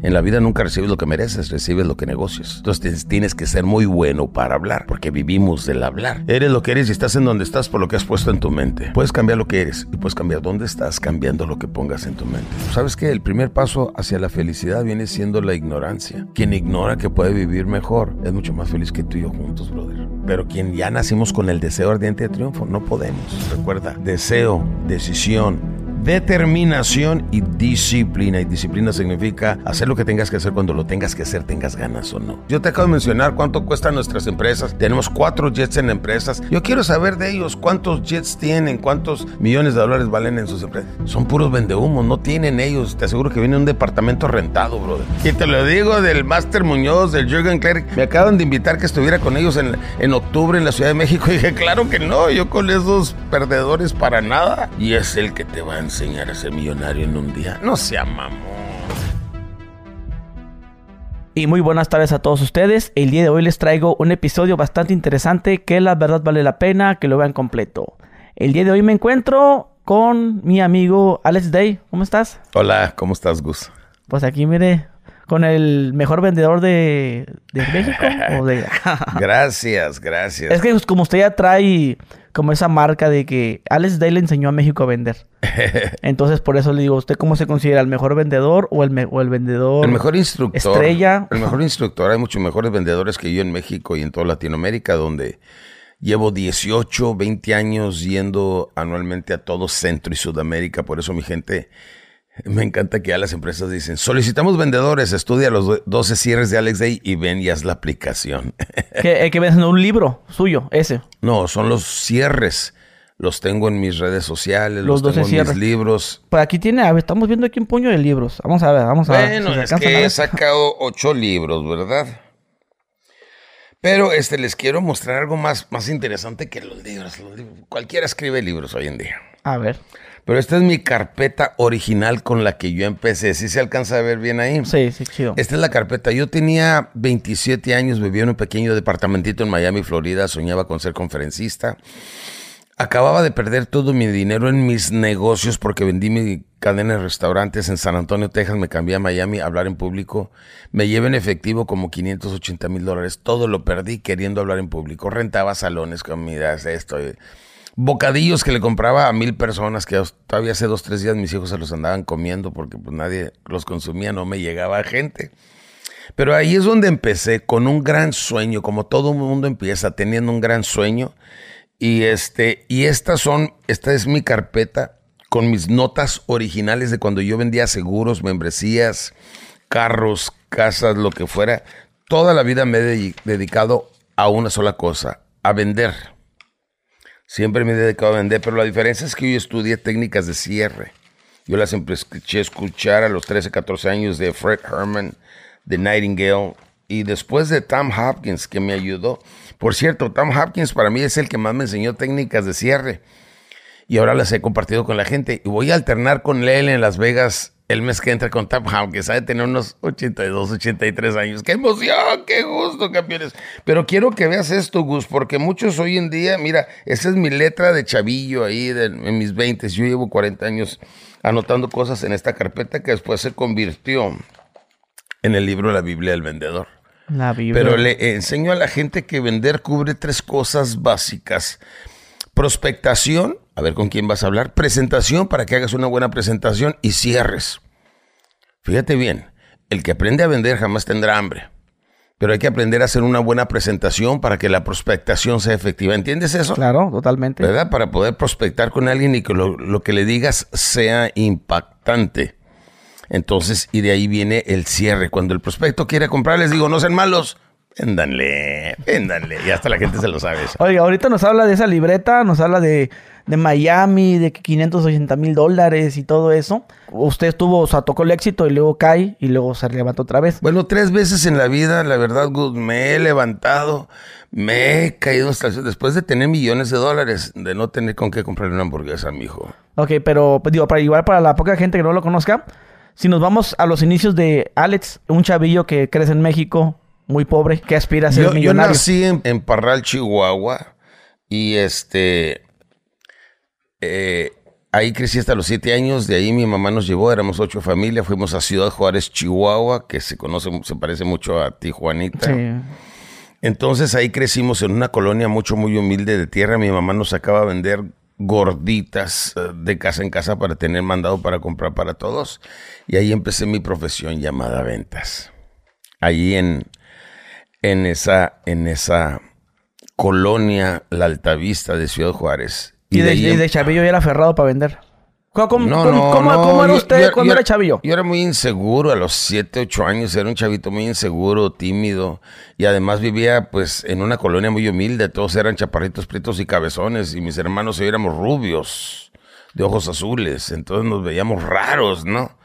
En la vida nunca recibes lo que mereces, recibes lo que negocias. Entonces tienes que ser muy bueno para hablar, porque vivimos del hablar. Eres lo que eres y estás en donde estás por lo que has puesto en tu mente. Puedes cambiar lo que eres y puedes cambiar dónde estás cambiando lo que pongas en tu mente. ¿Sabes qué? El primer paso hacia la felicidad viene siendo la ignorancia. Quien ignora que puede vivir mejor es mucho más feliz que tú y yo juntos, brother. Pero quien ya nacimos con el deseo ardiente de triunfo, no podemos. Recuerda, deseo, decisión, determinación y disciplina. Y disciplina significa hacer lo que tengas que hacer cuando lo tengas que hacer, tengas ganas o no. Yo te acabo de mencionar cuánto cuestan nuestras empresas. Tenemos cuatro jets en empresas. Yo quiero saber de ellos cuántos jets tienen, cuántos millones de dólares valen en sus empresas. Son puros vendehumos, no tienen ellos. Te aseguro que viene un departamento rentado, brother. Y te lo digo del Master Muñoz, del Jürgen Klerk. Me acaban de invitar que estuviera con ellos en, en octubre en la Ciudad de México. Dije, claro que no, yo con esos perdedores para nada. Y es el que te va a enseñar a ser millonario en un día. No sea mamón. Y muy buenas tardes a todos ustedes. El día de hoy les traigo un episodio bastante interesante que la verdad vale la pena que lo vean completo. El día de hoy me encuentro con mi amigo Alex Day. ¿Cómo estás? Hola, ¿cómo estás, Gus? Pues aquí, mire, con el mejor vendedor de, de México. ¿o de... gracias, gracias. Es que pues, como usted ya trae como esa marca de que Alex Day le enseñó a México a vender. Entonces, por eso le digo, ¿usted cómo se considera? ¿El mejor vendedor o el, o el vendedor? El mejor instructor. Estrella. El mejor instructor. Hay muchos mejores vendedores que yo en México y en toda Latinoamérica, donde llevo 18, 20 años yendo anualmente a todo Centro y Sudamérica. Por eso mi gente me encanta que ya las empresas dicen, solicitamos vendedores, estudia los 12 cierres de Alex Day y ven y haz la aplicación. ¿Qué, que ven un libro suyo, ese? No, son los cierres. Los tengo en mis redes sociales, los, los tengo en mis libros. Pues aquí tiene, a ver, estamos viendo aquí un puño de libros. Vamos a ver, vamos a ver. Bueno, es que he sacado ocho libros, ¿verdad? Pero este les quiero mostrar algo más, más interesante que los libros. los libros. Cualquiera escribe libros hoy en día. A ver. Pero esta es mi carpeta original con la que yo empecé. ¿Sí se alcanza a ver bien ahí? Sí, sí, chido. Esta es la carpeta. Yo tenía 27 años, vivía en un pequeño departamentito en Miami, Florida. Soñaba con ser conferencista. Acababa de perder todo mi dinero en mis negocios porque vendí mi cadena de restaurantes en San Antonio, Texas. Me cambié a Miami a hablar en público. Me llevé en efectivo como 580 mil dólares. Todo lo perdí queriendo hablar en público. Rentaba salones, comidas, esto bocadillos que le compraba a mil personas que todavía hace dos, tres días mis hijos se los andaban comiendo porque pues nadie los consumía, no me llegaba gente. Pero ahí es donde empecé con un gran sueño, como todo mundo empieza teniendo un gran sueño. Y este, y estas son, esta es mi carpeta con mis notas originales de cuando yo vendía seguros, membresías, carros, casas, lo que fuera. Toda la vida me he dedicado a una sola cosa, a vender. Siempre me he dedicado a vender, pero la diferencia es que yo estudié técnicas de cierre. Yo las empecé a escuchar a los 13, 14 años de Fred Herman, de Nightingale, y después de Tom Hopkins, que me ayudó. Por cierto, Tom Hopkins para mí es el que más me enseñó técnicas de cierre. Y ahora las he compartido con la gente. Y voy a alternar con él en Las Vegas el mes que entra con Tap que sabe tener unos 82, 83 años. ¡Qué emoción! ¡Qué gusto, campeones! Pero quiero que veas esto, Gus, porque muchos hoy en día, mira, esa es mi letra de chavillo ahí en mis 20. Yo llevo 40 años anotando cosas en esta carpeta que después se convirtió en el libro La Biblia del Vendedor. La Biblia. Pero le enseño a la gente que vender cubre tres cosas básicas. Prospectación, a ver con quién vas a hablar. Presentación para que hagas una buena presentación y cierres. Fíjate bien, el que aprende a vender jamás tendrá hambre. Pero hay que aprender a hacer una buena presentación para que la prospectación sea efectiva. ¿Entiendes eso? Claro, totalmente. ¿Verdad? Para poder prospectar con alguien y que lo, lo que le digas sea impactante. Entonces, y de ahí viene el cierre. Cuando el prospecto quiere comprar, les digo, no sean malos Véndanle, véndanle. Y hasta la gente se lo sabe eso. Oiga, ahorita nos habla de esa libreta, nos habla de, de Miami, de que 580 mil dólares y todo eso. Usted tuvo, o sea, tocó el éxito y luego cae y luego se levanta otra vez. Bueno, tres veces en la vida, la verdad, me he levantado, me he caído hasta después de tener millones de dólares, de no tener con qué comprarle una hamburguesa a mi hijo. Ok, pero pues, digo, para igual para la poca gente que no lo conozca, si nos vamos a los inicios de Alex, un chavillo que crece en México, muy pobre que aspira a ser millonario. Yo nací en, Parral, Chihuahua, y este. Eh, Ahí crecí hasta los siete años, de ahí mi mamá nos llevó, éramos ocho familias, fuimos a Ciudad Juárez, Chihuahua, que se conoce, se parece mucho a Tijuanita. Sí. Entonces ahí crecimos en una colonia mucho, muy humilde de tierra. Mi mamá nos sacaba a vender gorditas eh, de casa en casa para tener mandado para comprar para todos. Y ahí empecé mi profesión llamada ventas. Allí en, en, esa, en esa colonia, la Altavista de Ciudad Juárez. Y, de, ahí y de chavillo ya era aferrado para vender. ¿Cómo, cómo- No, cómo- no, cómo- no, cómo era usted yo- cuando yo- era chavillo? Yo era muy inseguro a los 7, 8 años, era un chavito muy inseguro, tímido, y además vivía pues en una colonia muy humilde, todos eran chaparritos, prietos y cabezones, y mis hermanos y yo éramos rubios, de ojos azules, entonces nos veíamos raros, ¿no?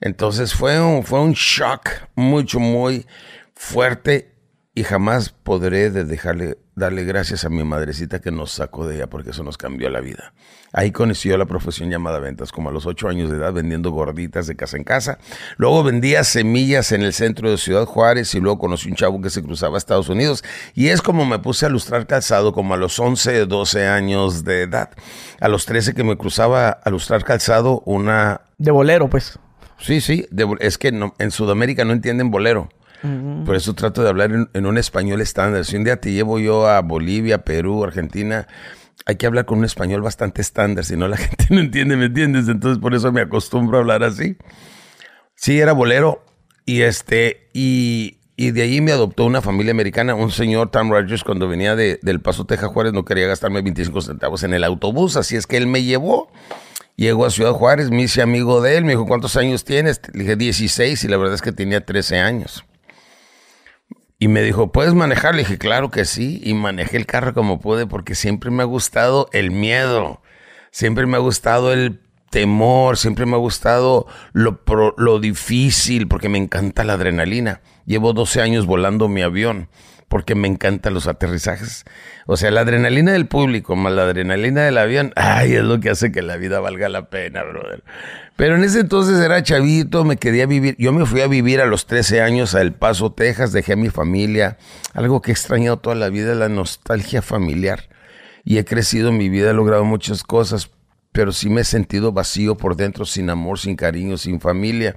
Entonces fue un, fue un shock mucho, muy fuerte y jamás podré de dejarle, darle gracias a mi madrecita que nos sacó de ella porque eso nos cambió la vida. Ahí conoció la profesión llamada ventas, como a los ocho años de edad, vendiendo gorditas de casa en casa. Luego vendía semillas en el centro de Ciudad Juárez y luego conocí un chavo que se cruzaba a Estados Unidos. Y es como me puse a lustrar calzado como a los 11, 12 años de edad. A los 13 que me cruzaba a lustrar calzado una De bolero, pues. Sí, sí, de- es que no- en Sudamérica no entienden bolero. Por eso trato de hablar en, en un español estándar. Si un día te llevo yo a Bolivia, Perú, Argentina, hay que hablar con un español bastante estándar, si no la gente no entiende, ¿me entiendes? Entonces por eso me acostumbro a hablar así. Sí, era bolero y este y, y de ahí me adoptó una familia americana, un señor Tom Rogers cuando venía de, del Paso Texas Juárez no quería gastarme 25 centavos en el autobús, así es que él me llevó. Llegó a Ciudad Juárez, me hice amigo de él, me dijo, ¿cuántos años tienes? Le dije 16 y la verdad es que tenía 13 años. Y me dijo, ¿puedes manejar? Le dije, claro que sí. Y manejé el carro como pude porque siempre me ha gustado el miedo. Siempre me ha gustado el temor. Siempre me ha gustado lo, lo difícil porque me encanta la adrenalina. Llevo 12 años volando mi avión porque me encantan los aterrizajes. O sea, la adrenalina del público más la adrenalina del avión, ay, es lo que hace que la vida valga la pena, brother. Pero en ese entonces era chavito, me quería vivir. Yo me fui a vivir a los 13 años a El Paso, Texas, dejé a mi familia. Algo que he extrañado toda la vida, la nostalgia familiar. Y he crecido en mi vida, he logrado muchas cosas, pero sí me he sentido vacío por dentro, sin amor, sin cariño, sin familia.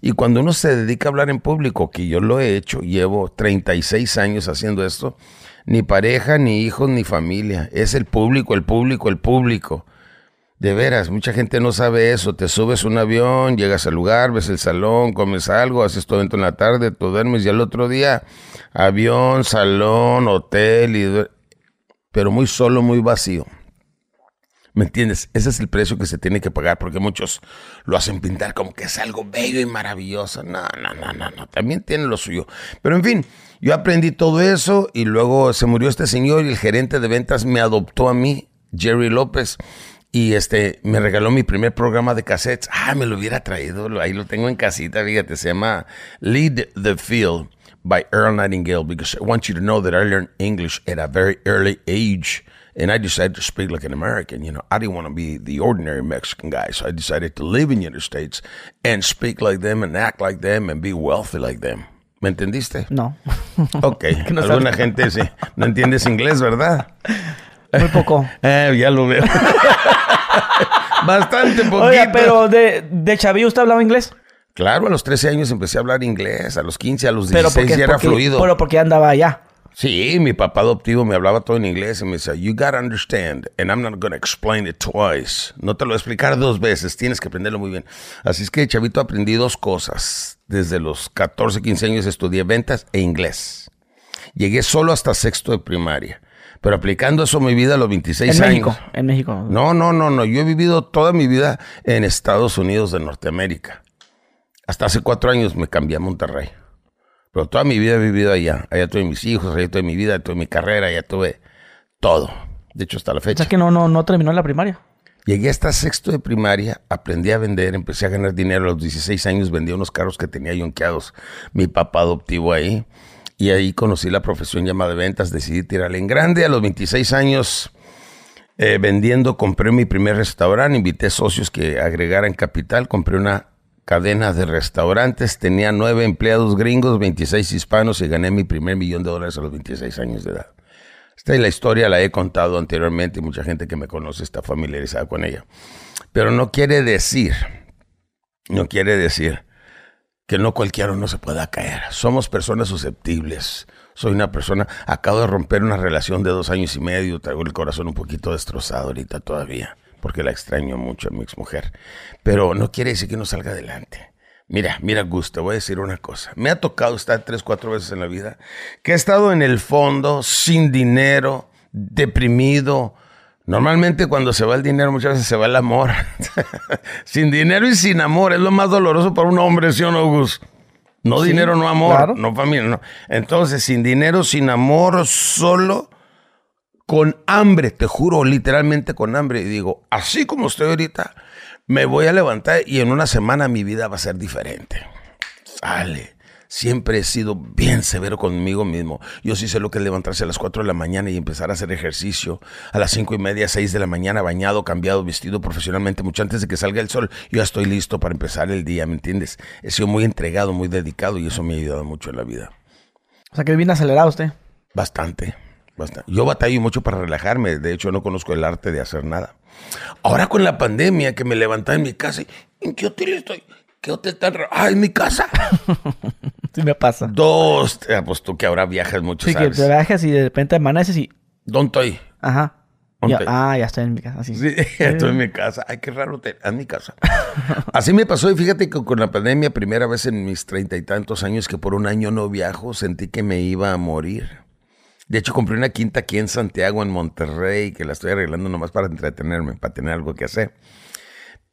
Y cuando uno se dedica a hablar en público, que yo lo he hecho, llevo 36 años haciendo esto, ni pareja, ni hijos, ni familia. Es el público, el público, el público. De veras, mucha gente no sabe eso. Te subes un avión, llegas al lugar, ves el salón, comes algo, haces tu evento en la tarde, tú duermes y al otro día, avión, salón, hotel, y pero muy solo, muy vacío. ¿Me entiendes? Ese es el precio que se tiene que pagar porque muchos lo hacen pintar como que es algo bello y maravilloso. No, no, no, no, no. También tiene lo suyo. Pero en fin, yo aprendí todo eso y luego se murió este señor y el gerente de ventas me adoptó a mí, Jerry López. Y este, me regaló mi primer programa de cassettes. Ah, me lo hubiera traído. Ahí lo tengo en casita, fíjate. Se llama Lead the Field by Earl Nightingale because I want you to know that I learned English at a very early age. And I decided to speak like an American. You know, I didn't want to be the ordinary Mexican guy. So I decided to live in the United States and speak like them and act like them and be wealthy like them. ¿Me entendiste? No. Ok. no Alguna gente sí. No entiendes inglés, ¿verdad? Muy poco. Eh, ya lo veo. Bastante poquito. Oiga, pero de, de chavillo usted hablaba inglés. Claro, a los 13 años empecé a hablar inglés. A los 15, a los Pero 16 porque, ya era porque- fluido. Pero porque andaba allá. Sí, mi papá adoptivo me hablaba todo en inglés y me decía, you gotta understand, and I'm not gonna explain it twice. No te lo voy a explicar dos veces, tienes que aprenderlo muy bien. Así es que, chavito, aprendí dos cosas. Desde los 14, 15 años estudié ventas e inglés. Llegué solo hasta sexto de primaria, pero aplicando eso a mi vida a los 26 En años. México. En México. No, no, no, no. Yo he vivido toda mi vida en Estados Unidos de Norteamérica. Hasta hace cuatro años me cambié a Monterrey. Pero toda mi vida he vivido allá. Allá tuve mis hijos, allá tuve mi vida, allá tuve mi carrera, allá tuve todo. De hecho, hasta la O fecha. sea que no, no, no terminó la primaria. Llegué hasta sexto de primaria, aprendí a vender, empecé a ganar dinero. A los 16 años vendía unos carros que tenía yonqueados. Mi papá adoptivo ahí. Y ahí conocí la profesión llamada de ventas. Decidí tirarle en grande. A los 26 años, eh, vendiendo, compré mi primer restaurante. Invité socios que agregaran capital. Compré una cadena de restaurantes. Tenía nueve empleados gringos, 26 hispanos y gané mi primer millón de dólares a los 26 años de edad. Esta es la historia, la he contado anteriormente y mucha gente que me conoce está familiarizada con ella. Pero no quiere decir, no quiere decir que no cualquiera no se pueda caer. Somos personas susceptibles. Soy una persona, acabo de romper una relación de dos años y medio, traigo el corazón un poquito destrozado ahorita todavía, porque la extraño mucho a mi exmujer. Pero no quiere decir que no salga adelante. Mira, mira, Gus, te voy a decir una cosa. Me ha tocado estar tres, cuatro veces en la vida que he estado en el fondo, sin dinero, deprimido. Normalmente cuando se va el dinero, muchas veces se va el amor. sin dinero y sin amor es lo más doloroso para un hombre, ¿sí o no, Gus? No dinero, no amor, no familia, no. Entonces, sin dinero, sin amor, solo con hambre, te juro, literalmente con hambre. Y digo, así como estoy ahorita, me voy a levantar y en una semana mi vida va a ser diferente. Sale. Siempre he sido bien severo conmigo mismo. Yo sí sé lo que es levantarse a las 4 de la mañana y empezar a hacer ejercicio. A las cinco y media, 6 de la mañana, bañado, cambiado, vestido profesionalmente, mucho antes de que salga el sol. Yo ya estoy listo para empezar el día, ¿me entiendes? He sido muy entregado, muy dedicado y eso me ha ayudado mucho en la vida. O sea que bien acelerado usted. Bastante, bastante. Yo batallo mucho para relajarme. De hecho, no conozco el arte de hacer nada. Ahora con la pandemia que me levantaba en mi casa, ¿en qué hotel estoy? ¿Qué hotel tan raro? Ah, en mi casa. sí me pasa. Dos. Ah, pues tú que ahora viajas mucho, Sí, que te viajas y de repente amaneces y... ¿Dónde estoy? Ajá. ah, ya estoy en mi casa. Sí, estoy en mi casa. Ay, qué raro hotel. En mi casa. Así me pasó y fíjate que con la pandemia, primera vez en mis treinta y tantos años que por un año no viajo, sentí que me iba a morir. De hecho, compré una quinta aquí en Santiago, en Monterrey, que la estoy arreglando nomás para entretenerme, para tener algo que hacer.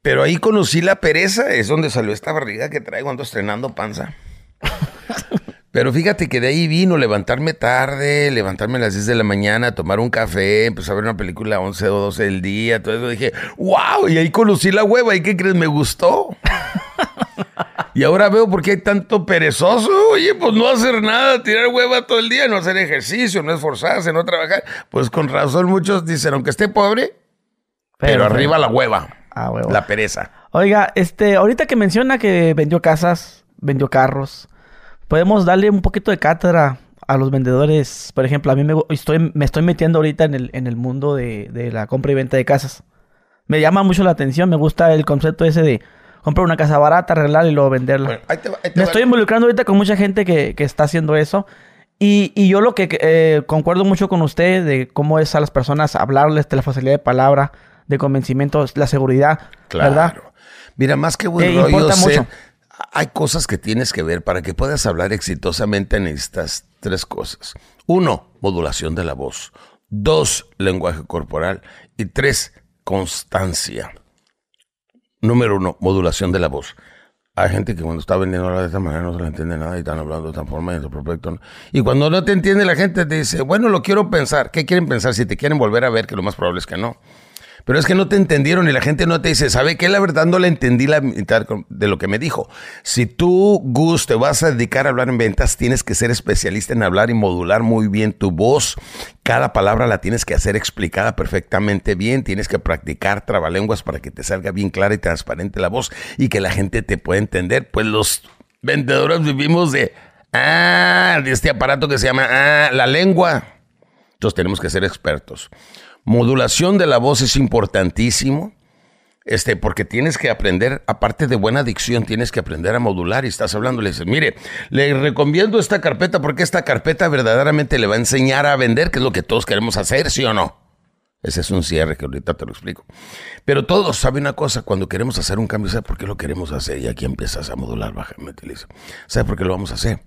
Pero ahí conocí la pereza, es donde salió esta barriga que traigo, ando estrenando panza. Pero fíjate que de ahí vino levantarme tarde, levantarme a las 10 de la mañana, tomar un café, empezar a ver una película a 11 o 12 del día, todo eso. Dije, wow, y ahí conocí la hueva. ¿Y qué crees? Me gustó. y ahora veo por qué hay tanto perezoso. Oye, pues no hacer nada, tirar hueva todo el día, no hacer ejercicio, no esforzarse, no trabajar. Pues con razón muchos dicen, aunque esté pobre, pero, arriba la hueva. Ah, la pereza. Oiga, este, ahorita que menciona que vendió casas, vendió carros, podemos darle un poquito de cátedra a los vendedores. Por ejemplo, a mí me estoy, me estoy metiendo ahorita en el, en el mundo de, la compra y venta de casas. Me llama mucho la atención, me gusta el concepto ese de comprar una casa barata, arreglarla y luego venderla. me estoy involucrando ahorita con mucha gente que, está haciendo eso. Y, yo lo que eh, concuerdo mucho con usted de cómo es a las personas hablarles de la facilidad de palabra, de convencimiento, la seguridad, claro. ¿verdad? Mira, más que buen rollo, hay cosas que tienes que ver para que puedas hablar exitosamente en estas tres cosas. Uno, modulación de la voz. Dos, lenguaje corporal. Y tres, constancia. Número uno, modulación de la voz. Hay gente que cuando está vendiendo de esta manera no se le entiende nada y están hablando de esta forma y en su propio Y cuando no te entiende la gente te dice, bueno, lo quiero pensar. ¿Qué quieren pensar? Si te quieren volver a ver, que lo más probable es que no. Pero es que no te entendieron y la gente no te dice, ¿sabe qué? La verdad no le entendí la mitad de lo que me dijo. Si tú, Gus, te vas a dedicar a hablar en ventas, tienes que ser especialista en hablar y modular muy bien tu voz. Cada palabra la tienes que hacer explicada perfectamente bien. Tienes que practicar trabalenguas para que te salga bien clara y transparente la voz y que la gente te pueda entender. Pues los vendedores vivimos de, ah, de este aparato que se llama, ah, la lengua. Entonces tenemos que ser expertos. Modulación de la voz es importantísimo. Este, porque tienes que aprender, aparte de buena dicción, tienes que aprender a modular y estás hablando, le dices, mire, le recomiendo esta carpeta porque esta carpeta verdaderamente le va a enseñar a vender, que es lo que todos queremos hacer, ¿sí o no? Ese es un cierre que ahorita te lo explico. Pero todos saben una cosa, cuando queremos hacer un cambio, ¿sabes por qué lo queremos hacer? Y aquí empiezas a modular, bajamente, ¿sabes por qué lo vamos a hacer?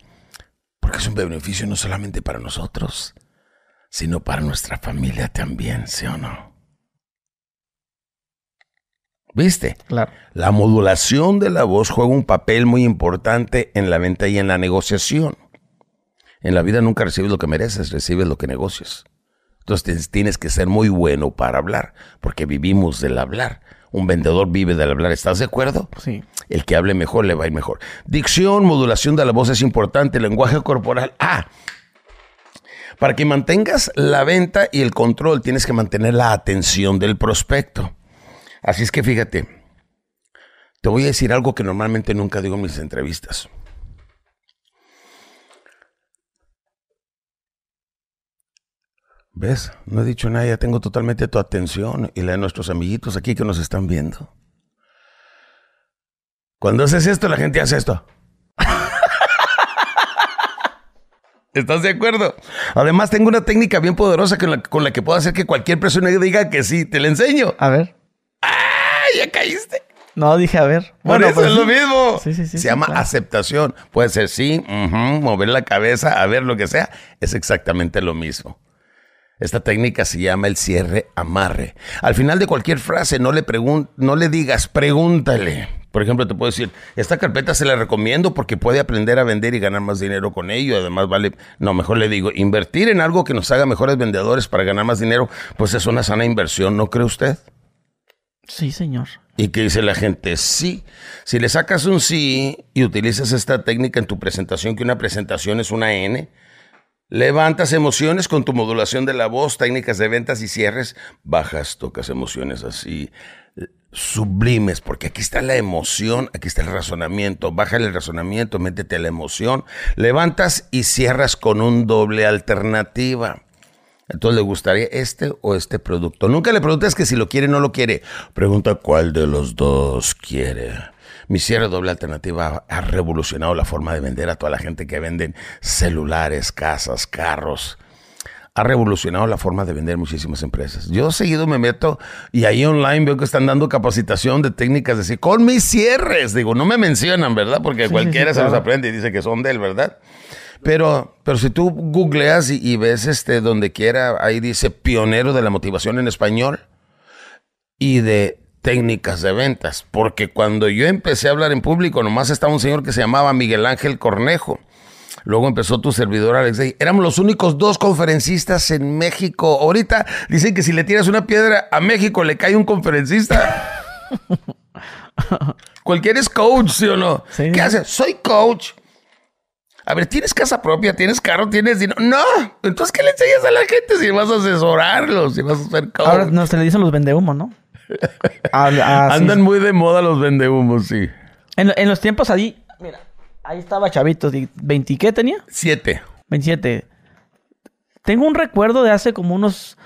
Porque es un beneficio no solamente para nosotros, sino para nuestra familia también, ¿sí o no? ¿Viste? Claro. La modulación de la voz juega un papel muy importante en la venta y en la negociación. En la vida nunca recibes lo que mereces, recibes lo que negocias. Entonces tienes que ser muy bueno para hablar, porque vivimos del hablar. Un vendedor vive del hablar, ¿estás de acuerdo? Sí. El que hable mejor le va a ir mejor. Dicción, modulación de la voz es importante, lenguaje corporal. Ah, para que mantengas la venta y el control, tienes que mantener la atención del prospecto. Así es que fíjate, te voy a decir algo que normalmente nunca digo en mis entrevistas. ¿Ves? No he dicho nada, ya tengo totalmente tu atención y la de nuestros amiguitos aquí que nos están viendo. Cuando haces esto, la gente hace esto. ¿Estás de acuerdo? Además, tengo una técnica bien poderosa con la, con la que puedo hacer que cualquier persona diga que sí. Te la enseño. A ver. ¡Ah! Ya caíste. No, dije a ver. Bueno, eso pues es lo mismo. Sí, sí, sí, Se llama claro. aceptación. Puede ser sí, mover la cabeza, a ver lo que sea. Es exactamente lo mismo. Esta técnica se llama el cierre amarre. Al final de cualquier frase, no le, pregun- no le digas, pregúntale. Por ejemplo, te puedo decir, esta carpeta se la recomiendo porque puede aprender a vender y ganar más dinero con ello. Además, vale, no, mejor le digo, invertir en algo que nos haga mejores vendedores para ganar más dinero, pues es una sana inversión, ¿no cree usted? Sí, señor. ¿Y qué dice la gente? Sí. Si le sacas un sí y utilizas esta técnica en tu presentación, que una presentación es una N, levantas emociones con tu modulación de la voz, técnicas de ventas y cierres, bajas, tocas emociones así sublimes, porque aquí está la emoción, aquí está el razonamiento, baja el razonamiento, métete a la emoción, levantas y cierras con un doble alternativa. Entonces, ¿le gustaría este o este producto? Nunca le preguntes que si lo quiere o no lo quiere. Pregunta cuál de los dos quiere. Mi cierre doble alternativa ha revolucionado la forma de vender a toda la gente que venden celulares, casas, carros. Ha revolucionado la forma de vender muchísimas empresas. Yo seguido me meto y ahí online veo que están dando capacitación de técnicas de decir, con mis cierres. Digo, no me mencionan, ¿verdad? Porque Sí, cualquiera sí, se los claro. aprende y dice que son de él, ¿verdad? Pero, pero si tú googleas y, y ves este donde quiera, ahí dice pionero de la motivación en español y de técnicas de ventas. Porque cuando yo empecé a hablar en público, nomás estaba un señor que se llamaba Miguel Ángel Cornejo. Luego empezó tu servidor Alex Day. Éramos los únicos dos conferencistas en México. Ahorita dicen que si le tiras una piedra a México le cae un conferencista. Cualquiera es coach, ¿sí o no? Sí. ¿Qué haces? Soy coach. A ver, ¿tienes casa propia? ¿Tienes carro? ¿Tienes dinero? No. Entonces, ¿qué le enseñas a la gente si vas a asesorarlos? Si vas a ser coach. Ahora no se le dicen los vendehumos, ¿no? Ah, ah, Andan sí. muy de moda los vendehumos, sí. En, en los tiempos ahí, mira, ahí estaba Chavito. di- ¿20 qué tenía? Siete. 27. Tengo un recuerdo de hace como unos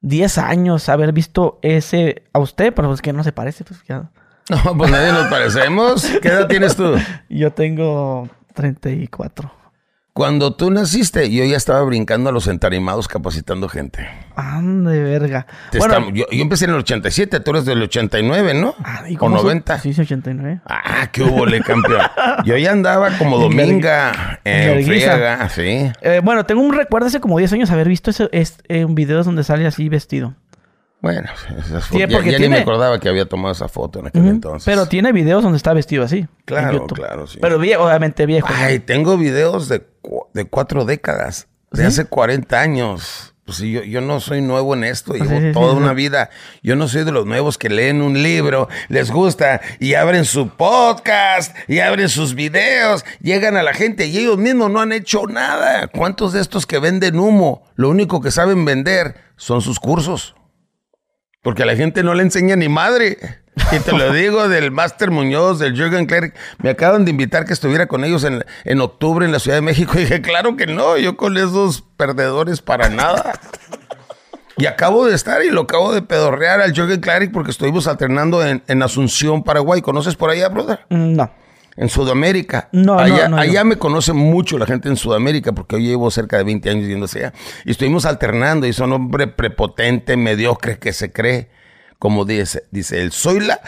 10 años haber visto ese a usted, pero es que no se parece. Pues, ya. No, pues nadie nos parecemos. ¿Qué edad tienes tú? Yo tengo 34. Cuando tú naciste, yo ya estaba brincando a los entarimados capacitando gente. Ande verga. Te Bueno, yo, yo empecé en el 87, tú eres del 89, ¿no? ah, ¿y o cómo su- 90. Sí, sí, 89. Ah, qué hubo, le campeón. Yo ya andaba como En dominga en friega, sí. Eh, bueno, tengo un recuerdo hace como 10 años haber visto ese, es, un video donde sale así vestido. Bueno, esas Sí, ya, porque ya ni me acordaba que había tomado esa foto en aquel entonces. Pero tiene videos donde está vestido así. Claro, claro, sí. Pero obviamente viejo. ¿no? Ay, tengo videos de, cu- de cuatro décadas, de ¿Sí? hace 40 años. Pues sí, yo, yo no soy nuevo en esto, llevo Sí, sí, sí, toda una vida. Yo no soy de los nuevos que leen un libro, les gusta y abren su podcast y abren sus videos, llegan a la gente y ellos mismos no han hecho nada. ¿Cuántos de estos que venden humo, lo único que saben vender son sus cursos? Porque a la gente no le enseña ni madre. Y te lo digo del Master Muñoz, del Jürgen Klerk. Me acaban de invitar que estuviera con ellos en, en octubre en la Ciudad de México. Y dije, claro que no, yo con esos perdedores para nada. Y acabo de estar y lo acabo de pedorrear al Jürgen Klerk porque estuvimos alternando en, en Asunción, Paraguay. ¿Conoces por allá, brother? No. En Sudamérica. No, no, allá, no, allá me conoce mucho la gente en Sudamérica porque yo llevo cerca de 20 años yendo hacia allá. Y estuvimos alternando y son hombre prepotente, mediocre que se cree. Como dice, dice él, soy la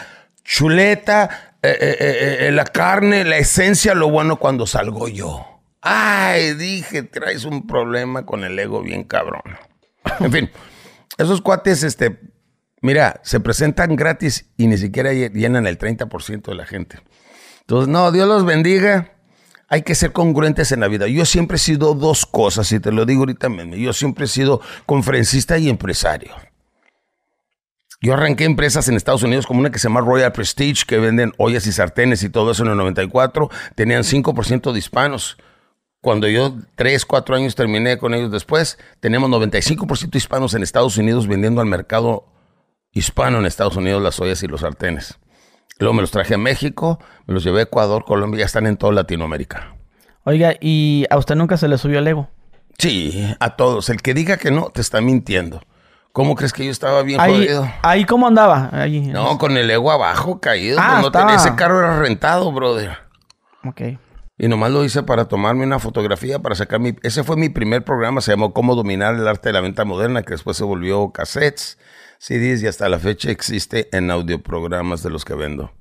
chuleta, eh, eh, eh, la carne, la esencia, lo bueno cuando salgo yo. Ay, dije, traes un problema con el ego bien cabrón. En fin, esos cuates, este, mira, se presentan gratis y ni siquiera lle- llenan el 30% de la gente. Entonces, no, Dios los bendiga. Hay que ser congruentes en la vida. Yo siempre he sido dos cosas, y te lo digo ahorita mismo. Yo siempre he sido conferencista y empresario. Yo arranqué empresas en Estados Unidos como una que se llama Royal Prestige, que venden ollas y sartenes y todo eso en el 94. Tenían 5% de hispanos. Cuando yo 3, 4 años terminé con ellos después, tenemos 95% de hispanos en Estados Unidos vendiendo al mercado hispano en Estados Unidos las ollas y los sartenes. Luego me los traje a México, me los llevé a Ecuador, Colombia, ya están en toda Latinoamérica. Oiga, ¿y a usted nunca se le subió el ego? Sí, a todos. El que diga que no, te está mintiendo. ¿Cómo crees que yo estaba bien Ahí, jodido? ahí cómo andaba. Ahí. No, con el ego abajo, caído. Ah, no estaba- tenía- ese carro era rentado, brother. Ok. Y nomás lo hice para tomarme una fotografía, para sacar mi... Ese fue mi primer programa, se llamó Cómo dominar el arte de la venta moderna, que después se volvió cassettes, CDs y hasta la fecha existe en audioprogramas de los que vendo.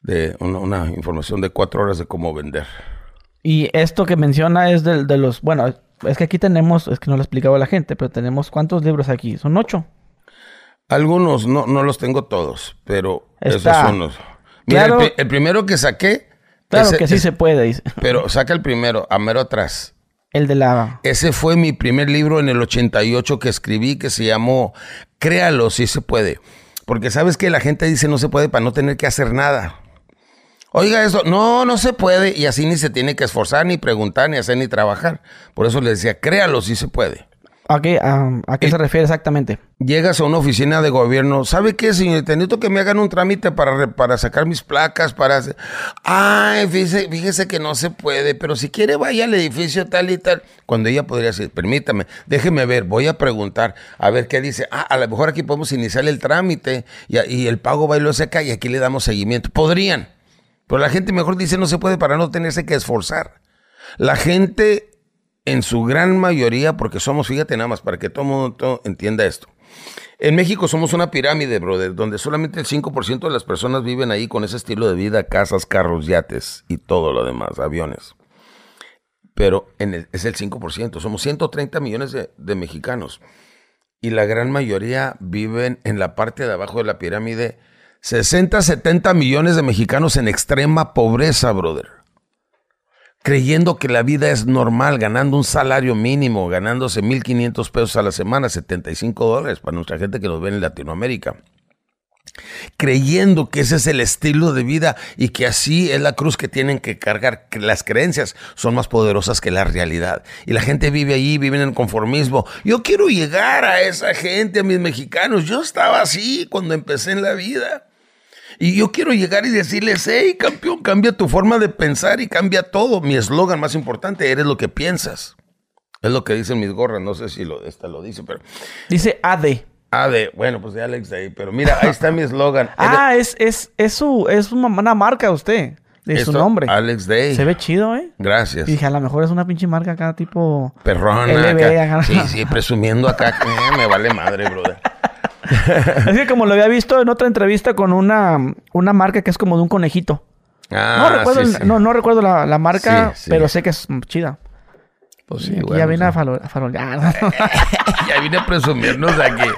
De una, una información de cuatro horas de cómo vender. Y esto que menciona es del- de, los... Bueno, es que aquí tenemos... Es que no lo explicaba a la gente, pero tenemos... ¿Cuántos libros aquí? Son ocho. Algunos, no, no los tengo todos, pero Está. esos son los... Mira, Claro. el, pri- el primero que saqué... Claro ese- que sí se puede, dice. Pero saca el primero, a mero atrás. El de la... Ese fue mi primer libro en el 88 que escribí que se llamó Créalo si se puede. Porque sabes que la gente dice no se puede para no tener que hacer nada. Oiga eso, no, no se puede y así ni se tiene que esforzar, ni preguntar, ni hacer, ni trabajar. Por eso le decía, créalo si se puede. ¿A qué, a, a qué se refiere exactamente? Llegas a una oficina de gobierno, ¿sabe qué, señor? Necesito que me hagan un trámite para, para sacar mis placas, para... hacer- Ay, fíjese, fíjese que no se puede, pero si quiere vaya al edificio tal y tal. Cuando ella podría decir, permítame, déjeme ver, voy a preguntar, a ver qué dice. Ah, a lo mejor aquí podemos iniciar el trámite y el pago va y lo seca y aquí le damos seguimiento. Podrían, pero la gente mejor dice no se puede para no tenerse que esforzar. La gente en su gran mayoría, porque somos, fíjate nada más, para que todo mundo entienda esto. En México somos una pirámide, brother, donde solamente el 5% de las personas viven ahí con ese estilo de vida, casas, carros, yates y todo lo demás, aviones. Pero en el- es el 5%, somos 130 millones de, de mexicanos. Y la gran mayoría viven en la parte de abajo de la pirámide, 60, 70 millones de mexicanos en extrema pobreza, brother creyendo que la vida es normal, ganando un salario mínimo, ganándose 1.500 pesos a la semana, 75 dólares para nuestra gente que nos ve en Latinoamérica. Creyendo que ese es el estilo de vida y que así es la cruz que tienen que cargar, que las creencias son más poderosas que la realidad. Y la gente vive allí, vive en conformismo. Yo quiero llegar a esa gente, a mis mexicanos. Yo estaba así cuando empecé en la vida. Y yo quiero llegar y decirles, hey, campeón, cambia tu forma de pensar y cambia todo. Mi eslogan más importante, eres lo que piensas. Es lo que dicen mis gorras, no sé si lo, esta lo dice, pero... Dice AD. De, bueno, pues de Alex Day, pero mira, ahí está mi eslogan. Ah, es, es, es, su, es una, marca de usted. De Eres- su esto, nombre. Alex Day. Se ve chido, ¿eh? Gracias. Y dije, a lo mejor es una pinche marca acá tipo... Perrona LB, acá. ajá. Sí, sí, presumiendo acá. que me vale madre, brother. Es que como lo había visto en otra entrevista con una, una marca que es como de un conejito. Ah, no, recuerdo, sí, el- sí. no, no recuerdo la, la marca, Sí, pero sé que es chida. Pues sí, bueno, ya viene sí. a, farolear. Ya vine a presumirnos aquí.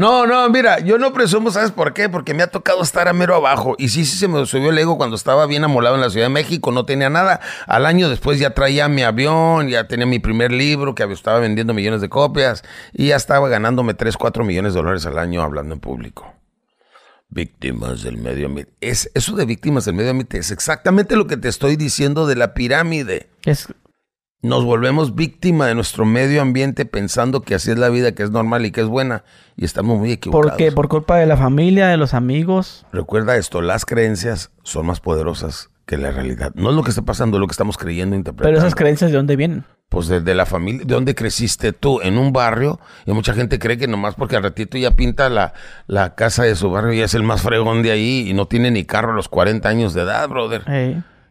No, no, mira, yo no presumo, ¿sabes por qué? Porque me ha tocado estar a mero abajo. Y sí, sí se me subió el ego cuando estaba bien amolado en la Ciudad de México, no tenía nada. Al año después ya traía mi avión, ya tenía mi primer libro que estaba vendiendo millones de copias y ya estaba ganándome 3, 4 millones de dólares al año hablando en público. Víctimas del medio ambiente. Es, eso de víctimas del medio ambiente es exactamente lo que te estoy diciendo de la pirámide. es, Nos volvemos víctima de nuestro medio ambiente pensando que así es la vida, que es normal y que es buena. Y estamos muy equivocados. ¿Por qué? Por culpa de la familia, de los amigos. Recuerda esto, las creencias son más poderosas que la realidad. No es lo que está pasando, es lo que estamos creyendo, interpretando. Pero esas creencias, ¿de dónde vienen? Pues desde la familia, ¿de dónde creciste tú? En un barrio, y mucha gente cree que nomás porque al ratito ya pinta la, la casa de su barrio y es el más fregón de ahí y no tiene ni carro a los 40 años de edad, brother.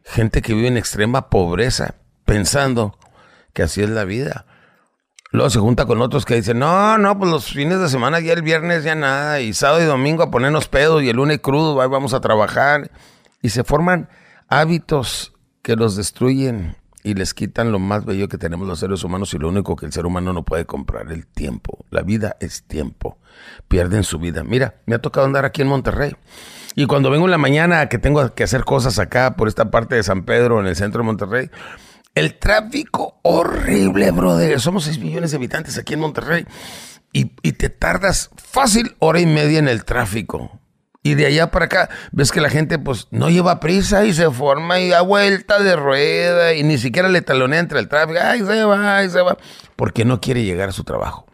Gente que vive en extrema pobreza, pensando que así es la vida. Luego se junta con otros que dicen, no, no, pues los fines de semana ya el viernes ya nada, y sábado y domingo a ponernos pedos, y el lunes crudo, ahí vamos a trabajar. Y se forman hábitos que los destruyen y les quitan lo más bello que tenemos los seres humanos y lo único que el ser humano no puede comprar, el tiempo. La vida es tiempo. Pierden su vida. Mira, me ha tocado andar aquí en Monterrey. Y cuando vengo en la mañana que tengo que hacer cosas acá por esta parte de San Pedro, en el centro de Monterrey, el tráfico horrible, brother. Somos 6 millones de habitantes aquí en Monterrey. Y, y te tardas fácil hora y media en el tráfico. Y de allá para acá, ves que la gente pues no lleva prisa y se forma y da vuelta de rueda y ni siquiera le talonea entre el tráfico. Ay, se va, ay, se va. Porque no quiere llegar a su trabajo.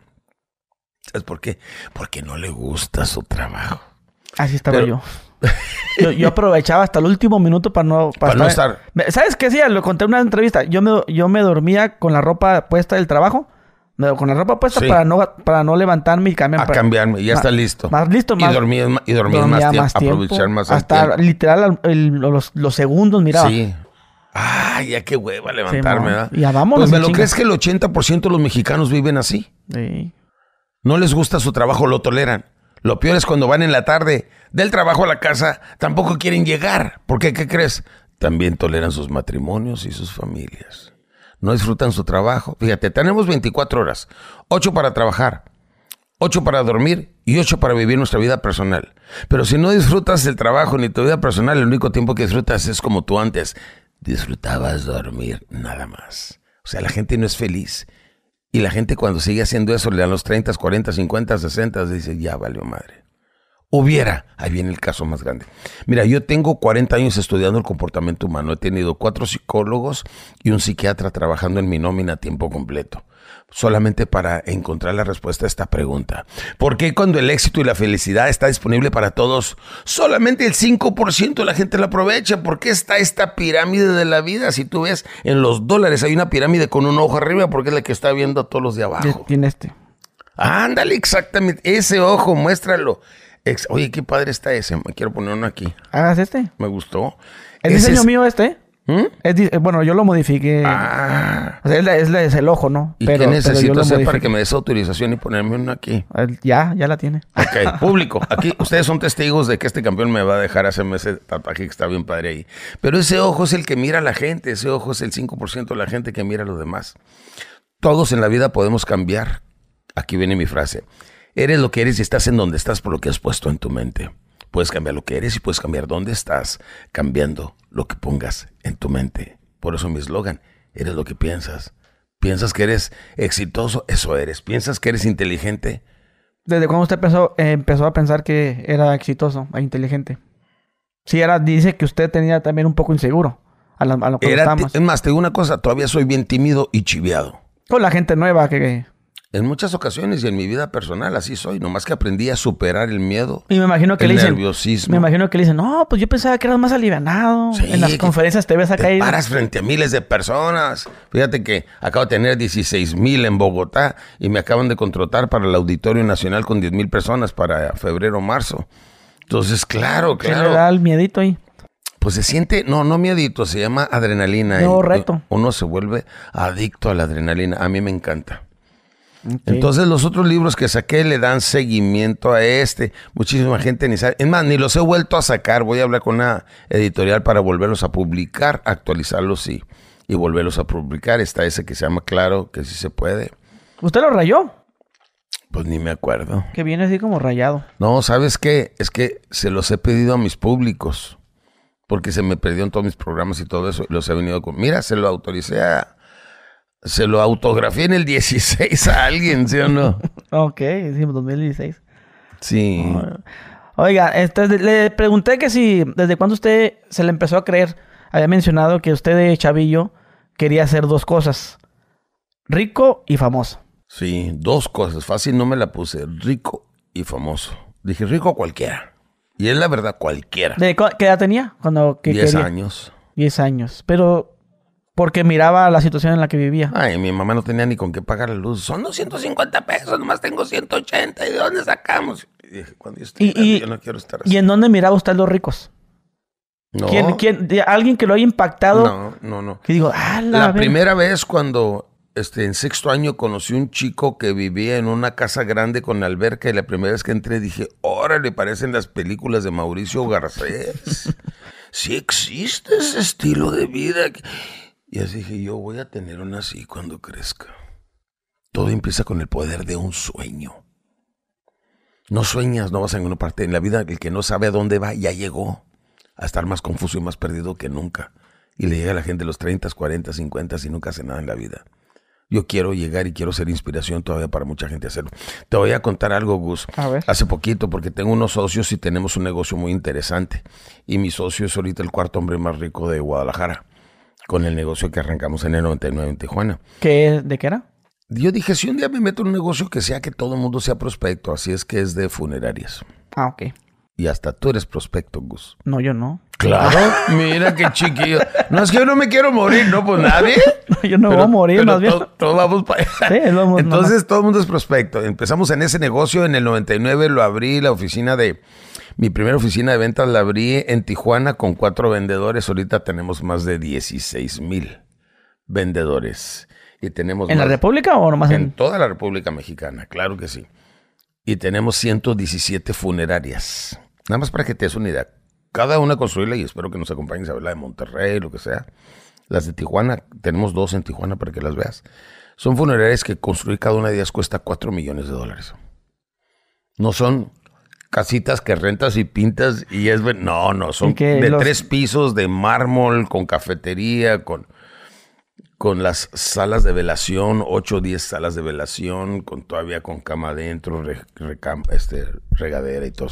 ¿Sabes por qué? Porque no le gusta su trabajo. Así estaba Pero- yo. yo. yo aprovechaba hasta el último minuto para no... Para no estar- ¿Sabes qué hacía? Lo conté en una entrevista. Yo me, yo me dormía con la ropa puesta del trabajo Con la ropa puesta Sí. para no para no levantarme y cambiarme. A para- cambiarme, ya está listo. Más listo, más. y dormir, y dormía más, tiempo, aprovechar más el Hasta tiempo. literal el- los, los segundos, mira. Sí. Ay, ya qué hueva levantarme. ¿verdad? Ya vámonos, Pues me lo crees que el 80% de los mexicanos viven así. Sí. No les gusta su trabajo, lo toleran. Lo peor es cuando van en la tarde del trabajo a la casa, tampoco quieren llegar. ¿Por qué? ¿Qué crees? También toleran sus matrimonios y sus familias. No disfrutan su trabajo. Fíjate, tenemos 24 horas. 8 para trabajar, 8 para dormir y 8 para vivir nuestra vida personal. Pero si no disfrutas el trabajo ni tu vida personal, el único tiempo que disfrutas es como tú antes. Disfrutabas dormir nada más. O sea, la gente no es feliz. Y la gente cuando sigue haciendo eso, le dan los 30, 40, 50, 60, dice, ya valió madre. Hubiera, ahí viene el caso más grande. Mira, yo tengo 40 años estudiando el comportamiento humano. He tenido cuatro psicólogos y un psiquiatra trabajando en mi nómina a tiempo completo. Solamente para encontrar la respuesta a esta pregunta. ¿Por qué cuando el éxito y la felicidad está disponible para todos, solamente el 5% de la gente la aprovecha? ¿Por qué está esta pirámide de la vida? Si tú ves en los dólares hay una pirámide con un ojo arriba porque es la que está viendo a todos los de abajo. Tiene este. Ándale, exactamente. Ese ojo, muéstralo. Ex- Oye, qué padre está ese. Me quiero poner uno aquí. Hagas este. Me gustó. ¿Es Ese diseño es- mío este? ¿Mm? Es eh, bueno, yo lo modifiqué. Ah. O sea, es, la- es la- es el ojo, ¿no? ¿Y Pero- qué necesito hacer para que me des autorización y ponerme uno aquí? Ya, ya la tiene. Ok, público. Aquí ustedes son testigos de que este campeón me va a dejar hacerme ese tatuaje que está bien padre ahí. Pero ese ojo es el que mira a la gente. Ese ojo es el 5% de la gente que mira a los demás. Todos en la vida podemos cambiar. Aquí viene mi frase. Eres lo que eres y estás en donde estás por lo que has puesto en tu mente. Puedes cambiar lo que eres y puedes cambiar dónde estás cambiando lo que pongas en tu mente. Por eso mi eslogan, eres lo que piensas. Piensas que eres exitoso, eso eres. Piensas que eres inteligente, ¿Desde cuándo usted empezó, eh, empezó a pensar que era exitoso e inteligente? Sí, era, dice que usted tenía también un poco inseguro a, la- a lo que Era es más, te digo una cosa, todavía soy bien tímido y chiviado. Con la gente nueva que... En muchas ocasiones y en mi vida personal así soy, nomás que aprendí a superar el miedo, Y me imagino que el le dicen... nerviosismo. Me imagino que le dicen, no, pues yo pensaba que eras más alivianado. Sí, en las conferencias te ves acá Te y... paras frente a miles de personas. Fíjate que acabo de tener 16 mil en Bogotá y me acaban de contratar para el Auditorio Nacional con 10 mil personas para febrero o marzo. Entonces, claro, que le claro. da el miedito ahí. Pues se siente, no, no miedito, se llama adrenalina. No, reto. Uno se vuelve adicto a la adrenalina. A mí me encanta. Entonces los otros libros que saqué le dan seguimiento a este. Muchísima gente ni sabe. Es más, ni los he vuelto a sacar. Voy a hablar con una editorial para volverlos a publicar, actualizarlos y, y volverlos a publicar. Está ese que se llama Claro, que sí se puede. ¿Usted lo rayó? Pues ni me acuerdo. Que viene así como rayado. No, ¿sabes qué? Es que se los he pedido a mis públicos. Porque se me perdió en todos mis programas y todo eso. Los he venido con. Mira, se lo autoricé a. Se lo autografié en el 16 a alguien, ¿sí o no? Ok, decimos 2016. Sí. Oiga, este, le pregunté que si desde cuándo usted se le empezó a creer, había mencionado que usted de chavillo quería hacer dos cosas, rico y famoso. Sí, dos cosas. Fácil no me la puse. Rico y famoso. Dije rico cualquiera. Y es la verdad, cualquiera. ¿De cu- qué edad tenía? Cuando que Diez quería? años. 10 años. Pero porque miraba la situación en la que vivía. Ay, mi mamá no tenía ni con qué pagar la luz. Son 250 pesos, nomás tengo 180. ¿Y de dónde sacamos? Y dije, cuando yo esté Y- grande, y- yo no quiero estar así. ¿Y en dónde miraba usted los ricos? no, ¿Quién, quién, de alguien que lo haya impactado? no, no, no. Que digo, ah, la, La primera vez cuando este, en sexto año conocí un chico que vivía en una casa grande con alberca y la primera vez que entré dije, órale, parecen las películas de Mauricio Garcés. sí existe ese estilo de vida. Y así dije, yo voy a tener una así cuando crezca. Todo empieza con el poder de un sueño. No sueñas, no vas a ninguna parte. En la vida, el que no sabe a dónde va, ya llegó a estar más confuso y más perdido que nunca. Y le llega a la gente los 30, 40, 50 y nunca hace nada en la vida. Yo quiero llegar y quiero ser inspiración todavía para mucha gente hacerlo. Te voy a contar algo, Gus. A ver. Hace poquito, porque tengo unos socios y tenemos un negocio muy interesante. Y mi socio es ahorita el cuarto hombre más rico de Guadalajara, con el negocio que arrancamos en el 99 en Tijuana. ¿Qué, ¿De qué era? Yo dije, si un día me meto en un negocio que sea que todo el mundo sea prospecto, así es que es de funerarias. Ah, ok. Y hasta tú eres prospecto, Gus. No, yo no. Claro, mira qué chiquillo. No es que yo no me quiero morir, no, pues nadie. yo no voy a morir, más bien. Todos vamos para allá. vamos, Entonces todo el mundo es prospecto. Empezamos en ese negocio. En el 99 lo abrí, la oficina de. Mi primera oficina de ventas la abrí en Tijuana con cuatro vendedores. Ahorita tenemos más de 16 mil vendedores. Y tenemos ¿En la República o nomás en... En toda la República Mexicana, claro que sí. Y tenemos 117 funerarias. Nada más para que te des una idea cada una construirla y espero que nos acompañes a ver la de Monterrey, lo que sea. Las de Tijuana, tenemos dos en Tijuana para que las veas. Son funerarias que construir cada una de ellas cuesta 4 millones de dólares. No son casitas que rentas y pintas y es... No, no, son de tres pisos de mármol, con cafetería, con, con las salas de velación, 8 o 10 salas de velación, con todavía con cama adentro, este, regadera y todo.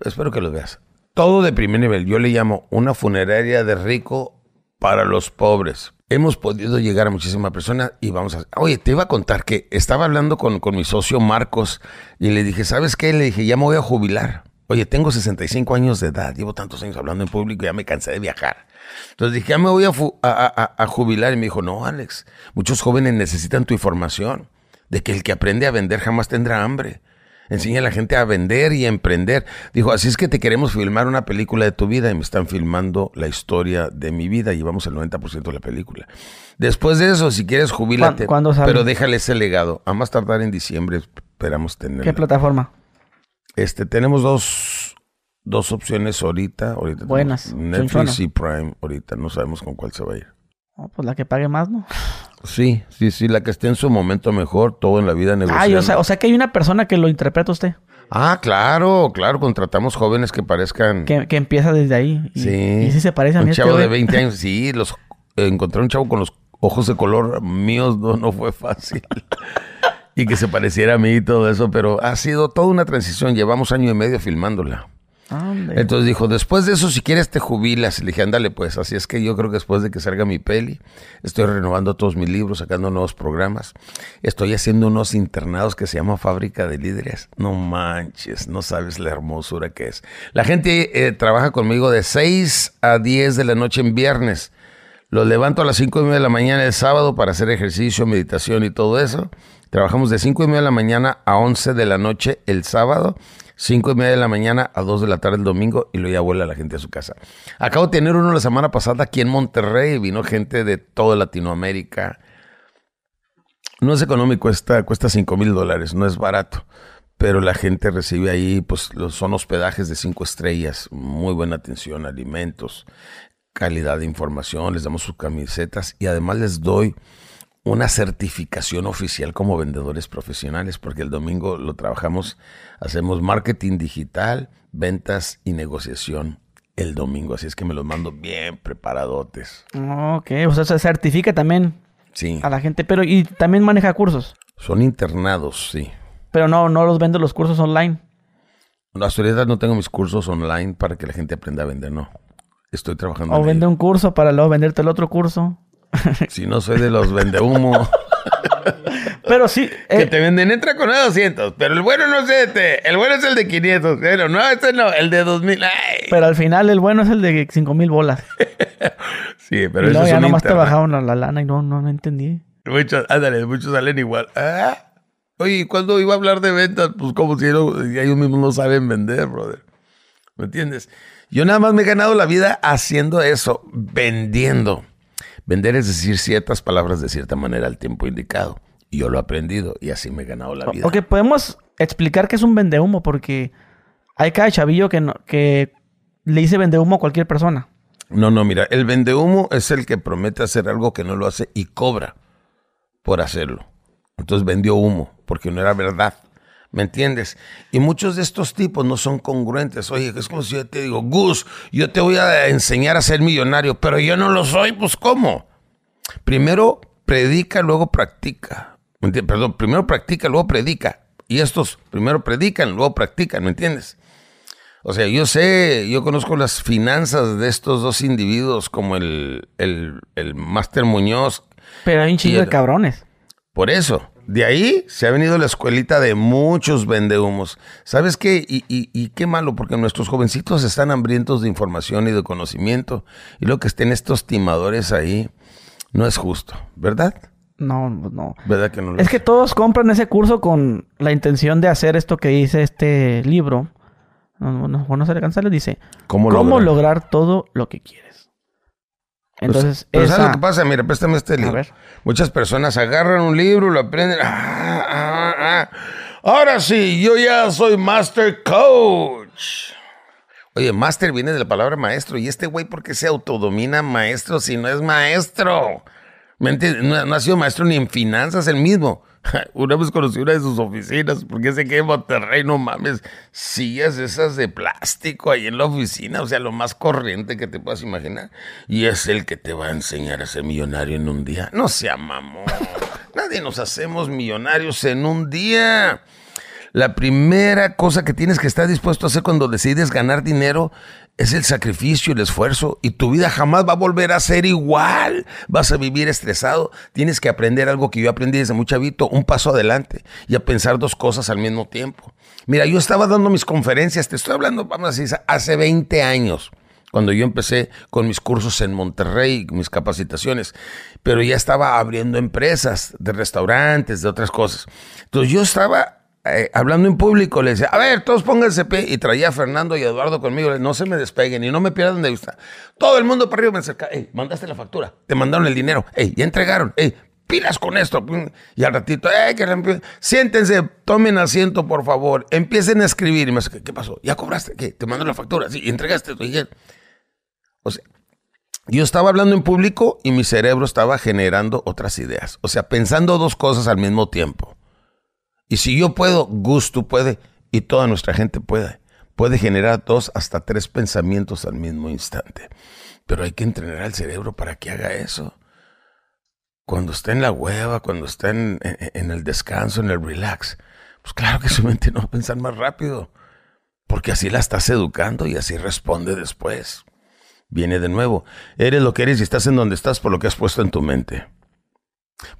Espero que lo veas todo de primer nivel. Yo le llamo una funeraria de rico para los pobres. Hemos podido llegar a muchísimas personas y vamos a... Oye, te iba a contar que estaba hablando con, con mi socio Marcos y le dije, ¿sabes qué? Le dije, ya me voy a jubilar. Oye, tengo 65 años de edad, llevo tantos años hablando en público ya me cansé de viajar. Entonces dije, ya me voy a, a, jubilar. Y me dijo, no, Alex, muchos jóvenes necesitan tu información de que el que aprende a vender jamás tendrá hambre. Enseña a la gente a vender y a emprender. Dijo, así es que te queremos filmar una película de tu vida y me están filmando la historia de mi vida. Llevamos el 90% de la película. Después de eso, si quieres, jubílate. ¿Cuándo Pero déjale ese legado. A más tardar en diciembre esperamos tener. ¿Qué plataforma? Este, tenemos dos, dos opciones ahorita. ahorita Buenas. Netflix y Prime ahorita. No sabemos con cuál se va a ir. pues la que pague más, ¿no? Sí, sí, sí, la que esté en su momento mejor, todo en la vida negociando. Ay, o sea, o sea que hay una persona que lo interpreta usted. Ah, claro, claro, contratamos jóvenes que parezcan... Que, que empieza desde ahí. sí. Y sí se parece a mí. Un este chavo de 20 años, sí, los encontré un chavo con los ojos de color míos, no, no fue fácil. y que se pareciera a mí y todo eso, pero ha sido toda una transición, llevamos año y medio filmándola. Entonces dijo, después de eso, si quieres te jubilas. Le dije, ándale pues. Así es que yo creo que después de que salga mi peli, estoy renovando todos mis libros, sacando nuevos programas. Estoy haciendo unos internados que se llama Fábrica de Líderes. No manches, no sabes la hermosura que es. La gente eh, trabaja conmigo de 6 a 10 de la noche en viernes. Los levanto a las 5 y media de la mañana el sábado para hacer ejercicio, meditación y todo eso. Trabajamos de 5 y media de la mañana a 11 de la noche el sábado 5 y media de la mañana a 2 de la tarde el domingo y luego ya vuela la gente a su casa. Acabo de tener uno la semana pasada aquí en Monterrey, vino gente de toda Latinoamérica. No es económico, cuesta, cuesta 5 mil dólares, no es barato. Pero la gente recibe ahí, pues son hospedajes de 5 estrellas, muy buena atención, alimentos, calidad de información, les damos sus camisetas y además les doy una certificación oficial como vendedores profesionales, porque el domingo lo trabajamos, hacemos marketing digital, ventas y negociación el domingo, así es que me los mando bien preparadotes. Ok, o sea, se certifica también sí. a la gente, pero y también maneja cursos. Son internados, sí. Pero no, no los vendo los cursos online. No, hasta no tengo mis cursos online para que la gente aprenda a vender, no. Estoy trabajando. O vende un curso para luego venderte el otro curso. Si no soy de los vende humo. Pero sí. que eh, te venden, entra con 200. Pero el bueno no es este. El bueno es el de 500. Pero no, este no. El de 2000. Pero al final el bueno es el de 5000 bolas. sí, pero y eso ya nomás te bajaron la, lana y no, no, no entendí. Muchos, ándale, muchos salen igual. Ah. Oye, cuando iba a hablar de ventas? Pues como si ellos, ellos mismos no saben vender, brother. ¿Me entiendes? Yo nada más me he ganado la vida haciendo eso, vendiendo. Vender es decir ciertas palabras de cierta manera al tiempo indicado. Y yo lo he aprendido y así me he ganado la vida. Ok, podemos explicar qué es un vendehumo porque hay cada chavillo que, que le dice vendehumo a cualquier persona. No, no, mira, el vendehumo es el que promete hacer algo que no lo hace y cobra por hacerlo. Entonces vendió humo porque no era verdad. ¿Me entiendes? Y muchos de estos tipos no son congruentes. Oye, es como si yo te digo, Gus, yo te voy a enseñar a ser millonario, pero yo no lo soy, pues ¿cómo? Primero predica, luego practica. Perdón, primero practica, luego predica. Y estos primero predican, luego practican, ¿me entiendes? O sea, yo sé, yo conozco las finanzas de estos dos individuos, como el, el, el Máster Muñoz. Pero hay un chingo de cabrones. Por eso. De ahí se ha venido la escuelita de muchos vendehumos. ¿Sabes qué? Y, y, y, qué malo, porque nuestros jovencitos están hambrientos de información y de conocimiento. Y lo que estén estos timadores ahí no es justo, ¿verdad? No, no. ¿Verdad que no? es que todos compran ese curso con la intención de hacer esto que dice este libro. No, no, no se le cansa, le dice. ¿Cómo, lograr? todo lo que quieres? Pues, Entonces, pero ¿sabes lo que pasa? Mira, préstame este libro. Muchas personas agarran un libro, lo aprenden. Ah, ah, ah. Ahora sí, yo ya soy Master Coach. Oye, Master viene de la palabra maestro. ¿Y este güey por qué se autodomina maestro si no es maestro? ¿Me entiendes? No, ha sido maestro ni en finanzas el mismo. Una vez conocí una de sus oficinas, porque sé que en Monterrey, no mames, sillas esas de plástico ahí en la oficina, o sea, lo más corriente que te puedas imaginar. Y es el que te va a enseñar a ser millonario en un día. No sea mamón. Nadie nos hacemos millonarios en un día. La primera cosa que tienes que estar dispuesto a hacer cuando decides ganar dinero es el sacrificio, el esfuerzo, y tu vida jamás va a volver a ser igual. Vas a vivir estresado. Tienes que aprender algo que yo aprendí desde muy chavito, un paso adelante y a pensar dos cosas al mismo tiempo. Mira, yo estaba dando mis conferencias, te estoy hablando, vamos a decir, hace 20 años cuando yo empecé con mis cursos en Monterrey, mis capacitaciones, pero ya estaba abriendo empresas de restaurantes, de otras cosas. Entonces yo estaba eh, hablando en público, le decía, a ver, todos pónganse pie. Y traía a Fernando y a Eduardo conmigo. no se me despeguen y no me pierdan de vista. Todo el mundo para arriba me acerca. Ey, mandaste la factura. Te mandaron el dinero. Ey, ya entregaron. Pilas con esto. Y al ratito, que siéntense, tomen asiento, por favor. Empiecen a escribir. Y me dice, ¿qué pasó? ¿Ya cobraste? ¿Qué? ¿Te mandó la factura? Sí, entregaste. O sea, yo estaba hablando en público y mi cerebro estaba generando otras ideas. O sea, pensando dos cosas al mismo tiempo. Y si yo puedo, Gusto puede y toda nuestra gente puede. Puede generar dos hasta tres pensamientos al mismo instante. Pero hay que entrenar al cerebro para que haga eso. Cuando está en la hueva, cuando está en, el descanso, en el relax, pues claro que su mente no va a pensar más rápido. Porque así la estás educando y así responde después. Viene de nuevo. Eres lo que eres y estás en donde estás por lo que has puesto en tu mente.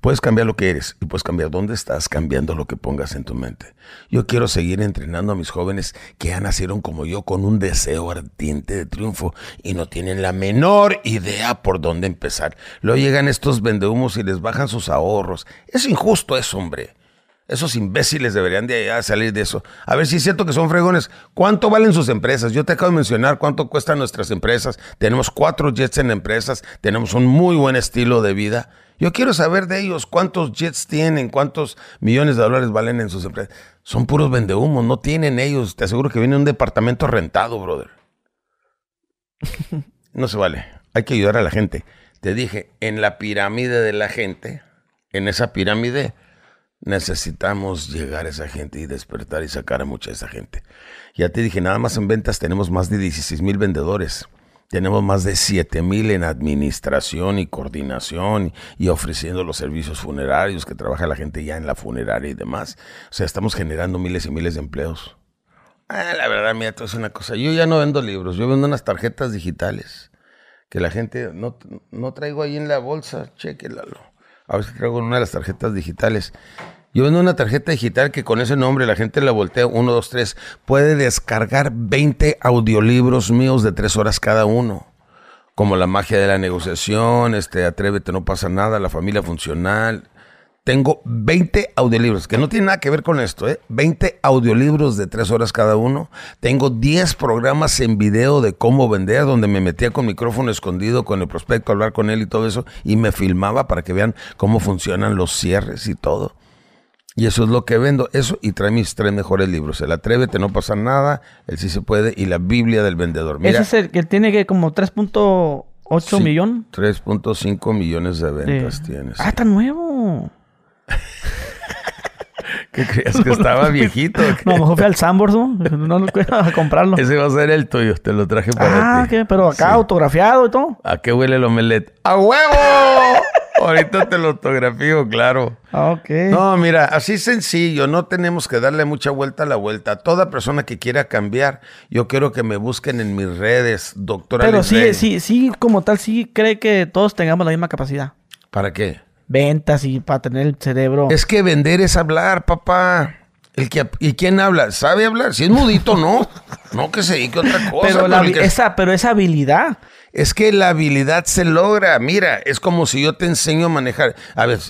Puedes cambiar lo que eres y puedes cambiar dónde estás cambiando lo que pongas en tu mente. Yo quiero seguir entrenando a mis jóvenes que ya nacieron como yo con un deseo ardiente de triunfo y no tienen la menor idea por dónde empezar. Luego llegan estos vendehumos y les bajan sus ahorros. Es injusto eso, hombre. Esos imbéciles deberían de salir de eso. A ver si es cierto que son fregones. ¿Cuánto valen sus empresas? Yo te acabo de mencionar cuánto cuestan nuestras empresas. Tenemos cuatro jets en empresas. Tenemos un muy buen estilo de vida. Yo quiero saber de ellos cuántos jets tienen, cuántos millones de dólares valen en sus empresas. Son puros vendehumos, no tienen ellos. Te aseguro que viene un departamento rentado, brother. No se vale. Hay que ayudar a la gente. Te dije, en la pirámide de la gente, en esa pirámide, necesitamos llegar a esa gente y despertar y sacar a mucha de esa gente. Ya te dije, nada más en ventas tenemos más de 16 mil vendedores. Tenemos más de 7 mil en administración y coordinación y ofreciendo los servicios funerarios que trabaja la gente ya en la funeraria y demás. O sea, estamos generando miles y miles de empleos. Ah, la verdad, mira, esto es una cosa. Yo ya no vendo libros, yo vendo unas tarjetas digitales que la gente no, no traigo ahí en la bolsa. Chequelalo. A si traigo una de las tarjetas digitales. Yo vendo una tarjeta digital que con ese nombre la gente la voltea, 1, 2, 3, puede descargar 20 audiolibros míos de 3 horas cada uno. Como La magia de la negociación, este, Atrévete, no pasa nada, La familia funcional. Tengo 20 audiolibros, que no tiene nada que ver con esto, ¿eh? 20 audiolibros de 3 horas cada uno. Tengo 10 programas en video de cómo vender, donde me metía con micrófono escondido con el prospecto, hablar con él y todo eso, y me filmaba para que vean cómo funcionan los cierres y todo. Y eso es lo que vendo. Eso y trae mis tres mejores libros. El Atrévete, No pasa nada, El Sí se puede y la Biblia del Vendedor. Ese es el que tiene que como 3.8 millones. 3.5 millones de ventas tienes. Ah, está nuevo. ¿Qué creías que estaba viejito? no, a lo mejor fui al Sambors, ¿no? No lo a comprarlo. Ese va a ser el tuyo, te lo traje para ah, ti. Ah, ¿qué? Pero acá autografiado y todo. ¿A qué huele el omelette? ¡A huevo! Ahorita te lo autografío, claro. Ok. No, mira, así sencillo, no tenemos que darle mucha vuelta a la vuelta. Toda persona que quiera cambiar, yo quiero que me busquen en mis redes, doctora. Pero sí, sí, sí, como tal, sí cree que todos tengamos la misma capacidad. ¿Para qué? Ventas y para tener el cerebro. Es que vender es hablar, papá. El que, ¿Y quién habla? ¿Sabe hablar? Si es mudito, no. No que se dedique a otra cosa. pero, la, esa, pero esa habilidad. Es que la habilidad se logra. Mira, es como si yo te enseño a manejar. A ver,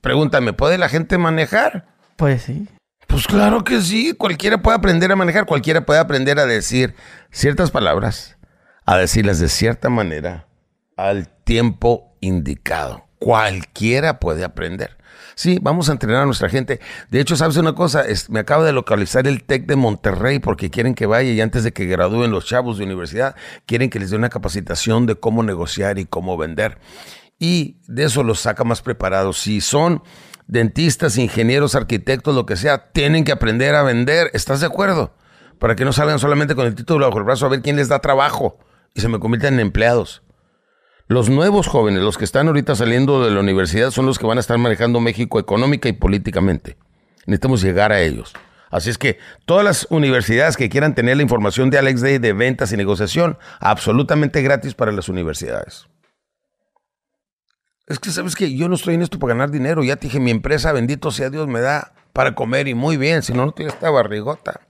pregúntame, ¿puede la gente manejar? Pues sí. Pues claro que sí. Cualquiera puede aprender a manejar. Cualquiera puede aprender a decir ciertas palabras, a decirlas de cierta manera, al tiempo indicado. Cualquiera puede aprender. Sí, vamos a entrenar a nuestra gente. De hecho, ¿sabes una cosa? me acaba de localizar el TEC de Monterrey porque quieren que vaya y antes de que gradúen los chavos de universidad, quieren que les dé una capacitación de cómo negociar y cómo vender. Y de eso los saca más preparados. Si son dentistas, ingenieros, arquitectos, lo que sea, tienen que aprender a vender. ¿Estás de acuerdo? Para que no salgan solamente con el título bajo el brazo a ver quién les da trabajo y se me conviertan en empleados. Los nuevos jóvenes, los que están ahorita saliendo de la universidad, son los que van a estar manejando México económica y políticamente. Necesitamos llegar a ellos. Así es que todas las universidades que quieran tener la información de Alex Day de ventas y negociación, absolutamente gratis para las universidades. Es que sabes que yo no estoy en esto para ganar dinero. Ya te dije, mi empresa, bendito sea Dios, me da para comer y muy bien. Si no, no tuviera esta barrigota.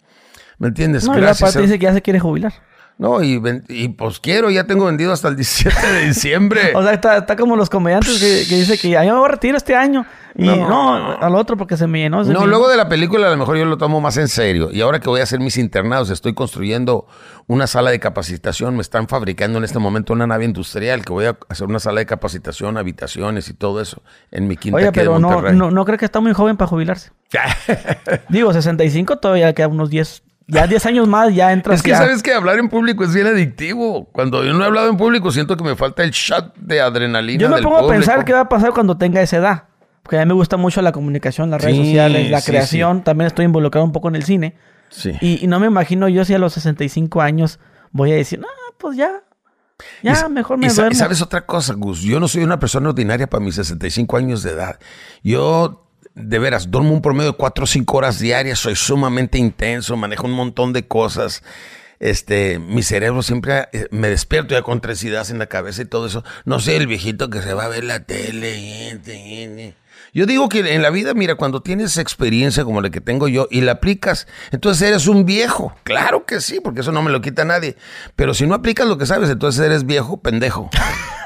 ¿Me entiendes? No, Gracias. La dice que ya se quiere jubilar. No, y, y, pues quiero, ya tengo vendido hasta el 17 de diciembre. o sea, está, como los comediantes que, que dice que ya me voy a retirar este año. Y no, al otro porque se me llenó. no, luego de la película a lo mejor yo lo tomo más en serio. Y ahora que voy a hacer mis internados, estoy construyendo una sala de capacitación. Me están fabricando en este momento una nave industrial que voy a hacer una sala de capacitación, habitaciones y todo eso en mi quinta Oye, pero no, no, no creo que está muy joven para jubilarse. Digo, 65 todavía queda unos 10, ya 10 años más ya entras. Es que sabes que hablar en público es bien adictivo. Cuando yo no he hablado en público, siento que me falta el shot de adrenalina. Yo me pongo a pensar qué va a pasar cuando tenga esa edad. Porque a mí me gusta mucho la comunicación, las redes sociales, la creación. También estoy involucrado un poco en el cine. Sí. Y, no me imagino yo si a los 65 años voy a decir, no, pues ya. Ya, mejor me duermo. Y sabes otra cosa, Gus. Yo no soy una persona ordinaria para mis 65 años de edad. Yo de veras, duermo un promedio de 4 o 5 horas diarias, soy sumamente intenso, manejo un montón de cosas. Este, mi cerebro siempre eh, me despierto ya con tres ideas en la cabeza y todo eso. No sé, el viejito que se va a ver la tele. Yo digo que en la vida, mira, cuando tienes experiencia como la que tengo yo y la aplicas, entonces eres un viejo. Claro que sí, porque eso no me lo quita nadie. Pero si no aplicas lo que sabes, entonces eres viejo pendejo.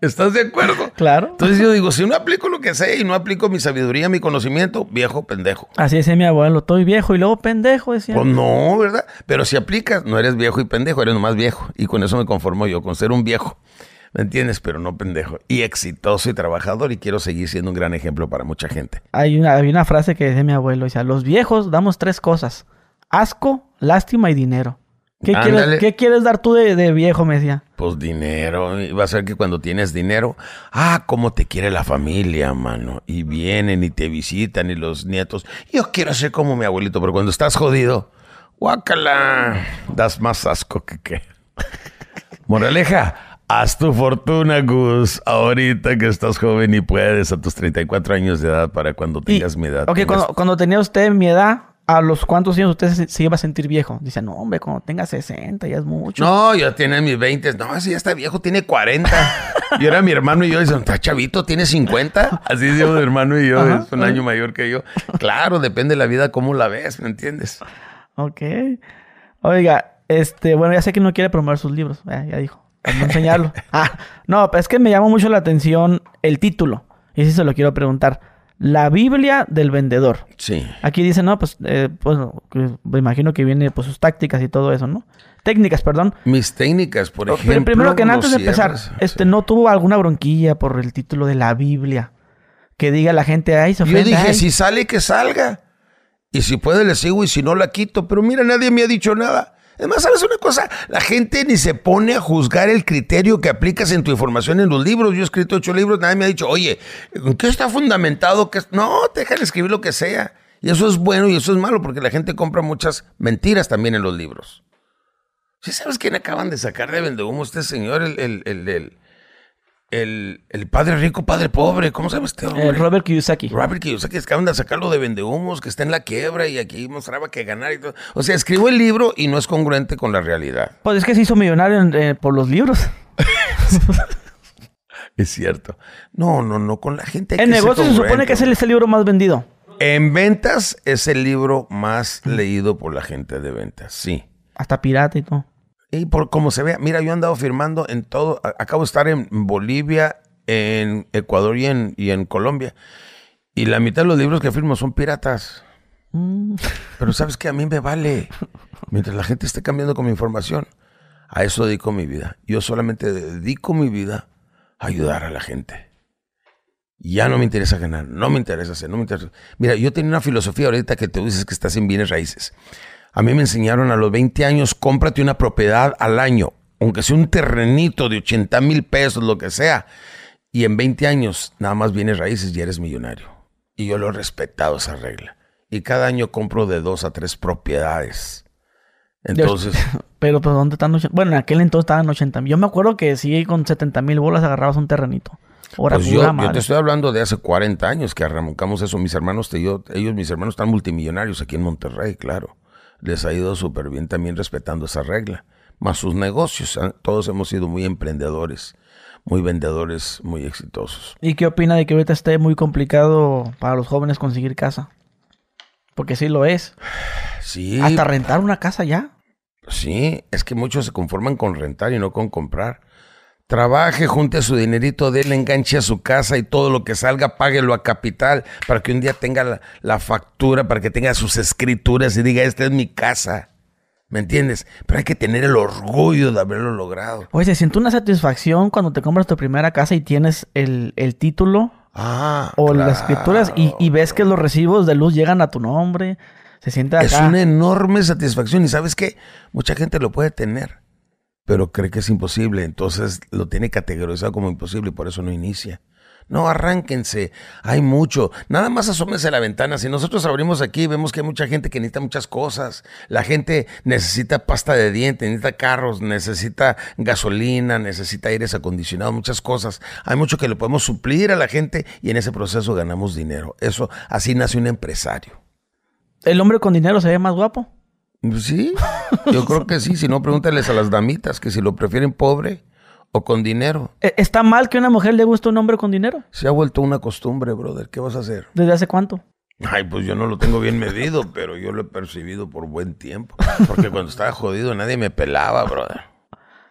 ¿Estás de acuerdo? Claro. Entonces yo digo, si no aplico lo que sé y no aplico mi sabiduría, mi conocimiento, viejo pendejo. Así decía mi abuelo, estoy viejo y luego pendejo, decía. Pues no, ¿verdad? Pero si aplicas, no eres viejo y pendejo, eres nomás viejo. Y con eso me conformo yo, con ser un viejo. ¿Me entiendes? Pero no pendejo. Y exitoso y trabajador y quiero seguir siendo un gran ejemplo para mucha gente. Hay una, hay una frase que decía mi abuelo, decía, los viejos damos tres cosas. Asco, lástima y dinero. ¿Qué, quieres, dar tú de, viejo, me decía? Pues dinero. Y va a ser que cuando tienes dinero, ah, cómo te quiere la familia, mano. Y vienen y te visitan y los nietos. Yo quiero ser como mi abuelito, pero cuando estás jodido, guácala, das más asco que qué. Moraleja, haz tu fortuna, Gus, ahorita que estás joven y puedes a tus 34 años de edad para cuando tengas mi edad. Ok, cuando, cuando tenía usted mi edad, ¿A los cuántos años usted se, iba a sentir viejo? Dice, no, hombre, cuando tenga 60 ya es mucho. No, ya tiene mis 20. No, así ya está viejo, tiene 40. y era mi hermano y yo, dice, está chavito, tiene 50. Así digo mi hermano y yo, es un año mayor que yo. Claro, depende de la vida, cómo la ves, ¿me entiendes? Ok. Oiga, este, bueno, ya sé que no quiere promover sus libros, ya, dijo, no enseñarlo. ah, no, pero es que me llama mucho la atención el título. Y sí se lo quiero preguntar. La Biblia del vendedor. Sí. Aquí dice, no, pues, eh, pues me imagino que viene pues sus tácticas y todo eso, ¿no? Técnicas, perdón. Mis técnicas, por ejemplo. Pero primero que antes de empezar, este, ¿no tuvo alguna bronquilla por el título de la Biblia? Que diga la gente, ay, se Yo dije, si sale, que salga. Y si puede, le sigo y si no, la quito. Pero mira, nadie me ha dicho nada. Además, ¿sabes una cosa? La gente ni se pone a juzgar el criterio que aplicas en tu información en los libros. Yo he escrito ocho libros, nadie me ha dicho, oye, ¿en qué está fundamentado? que No, dejan escribir lo que sea. Y eso es bueno y eso es malo porque la gente compra muchas mentiras también en los libros. ¿Sí sabes quién acaban de sacar de Vendehumo este señor, el, el, el el, el, padre rico, padre pobre, ¿cómo se llama este hombre? Robert Kiyosaki. Robert Kiyosaki, es que acaban de sacarlo de vendehumos, que está en la quiebra y aquí mostraba que ganar y todo. O sea, escribo el libro y no es congruente con la realidad. Pues es que se hizo millonario eh, por los libros. Es cierto. No, no, no, con la gente. En negocios se supone que es el, es el libro más vendido. En ventas es el libro más leído por la gente de ventas, sí. Hasta pirata y todo. Y por como se vea, mira, yo he andado firmando en todo. Acabo de estar en Bolivia, en Ecuador y en, y en Colombia. Y la mitad de los libros que firmo son piratas. Mm. Pero sabes que a mí me vale. Mientras la gente esté cambiando con mi información, a eso dedico mi vida. Yo solamente dedico mi vida a ayudar a la gente. Ya no me interesa ganar, no me interesa hacer, no me interesa. Mira, yo tenía una filosofía ahorita que te dices que estás en bienes raíces. A mí me enseñaron a los 20 años, cómprate una propiedad al año, aunque sea un terrenito de 80 mil pesos, lo que sea. Y en 20 años, nada más bienes raíces y eres millonario. Y yo lo he respetado esa regla. Y cada año compro de dos a tres propiedades. Entonces. Pero, pues, ¿dónde están? Bueno, en aquel entonces estaban 80 mil. Yo me acuerdo que sí, con 70 mil bolas agarrabas un terrenito. Ahora, pues yo, yo, te estoy hablando de hace 40 años que arrancamos eso. Mis hermanos, te, yo, ellos, mis hermanos están multimillonarios aquí en Monterrey, claro. Les ha ido súper bien también respetando esa regla. Más sus negocios. Ah, todos hemos sido muy emprendedores, muy vendedores, muy exitosos. ¿Y qué opina de que ahorita esté muy complicado para los jóvenes conseguir casa? Porque sí lo es. Sí. Hasta rentar una casa ya. Sí, es que muchos se conforman con rentar y no con comprar. Trabaje, junte su dinerito, déle enganche a su casa y todo lo que salga, páguelo a capital para que un día tenga la, factura, para que tenga sus escrituras y diga, esta es mi casa. ¿Me entiendes? Pero hay que tener el orgullo de haberlo logrado. Oye, ¿se siente una satisfacción cuando te compras tu primera casa y tienes el, título? Ah, o las escrituras y, ves que los recibos de luz llegan a tu nombre. Se siente Es una enorme satisfacción y sabes que mucha gente lo puede tener pero cree que es imposible, entonces lo tiene categorizado como imposible y por eso no inicia. No, arránquense, hay mucho. Nada más asómense a la ventana. Si nosotros abrimos aquí, vemos que hay mucha gente que necesita muchas cosas. La gente necesita pasta de dientes, necesita carros, necesita gasolina, necesita aires acondicionados, muchas cosas. Hay mucho que le podemos suplir a la gente y en ese proceso ganamos dinero. Eso, así nace un empresario. ¿El hombre con dinero se ve más guapo? Pues sí, yo creo que sí. Si no, pregúntales a las damitas que si lo prefieren pobre o con dinero. ¿E-, ¿Está mal que a una mujer le guste un hombre con dinero? Se ha vuelto una costumbre, brother. ¿Qué vas a hacer? ¿Desde hace cuánto? Ay, pues yo no lo tengo bien medido, pero yo lo he percibido por buen tiempo. Porque cuando estaba jodido nadie me pelaba, brother.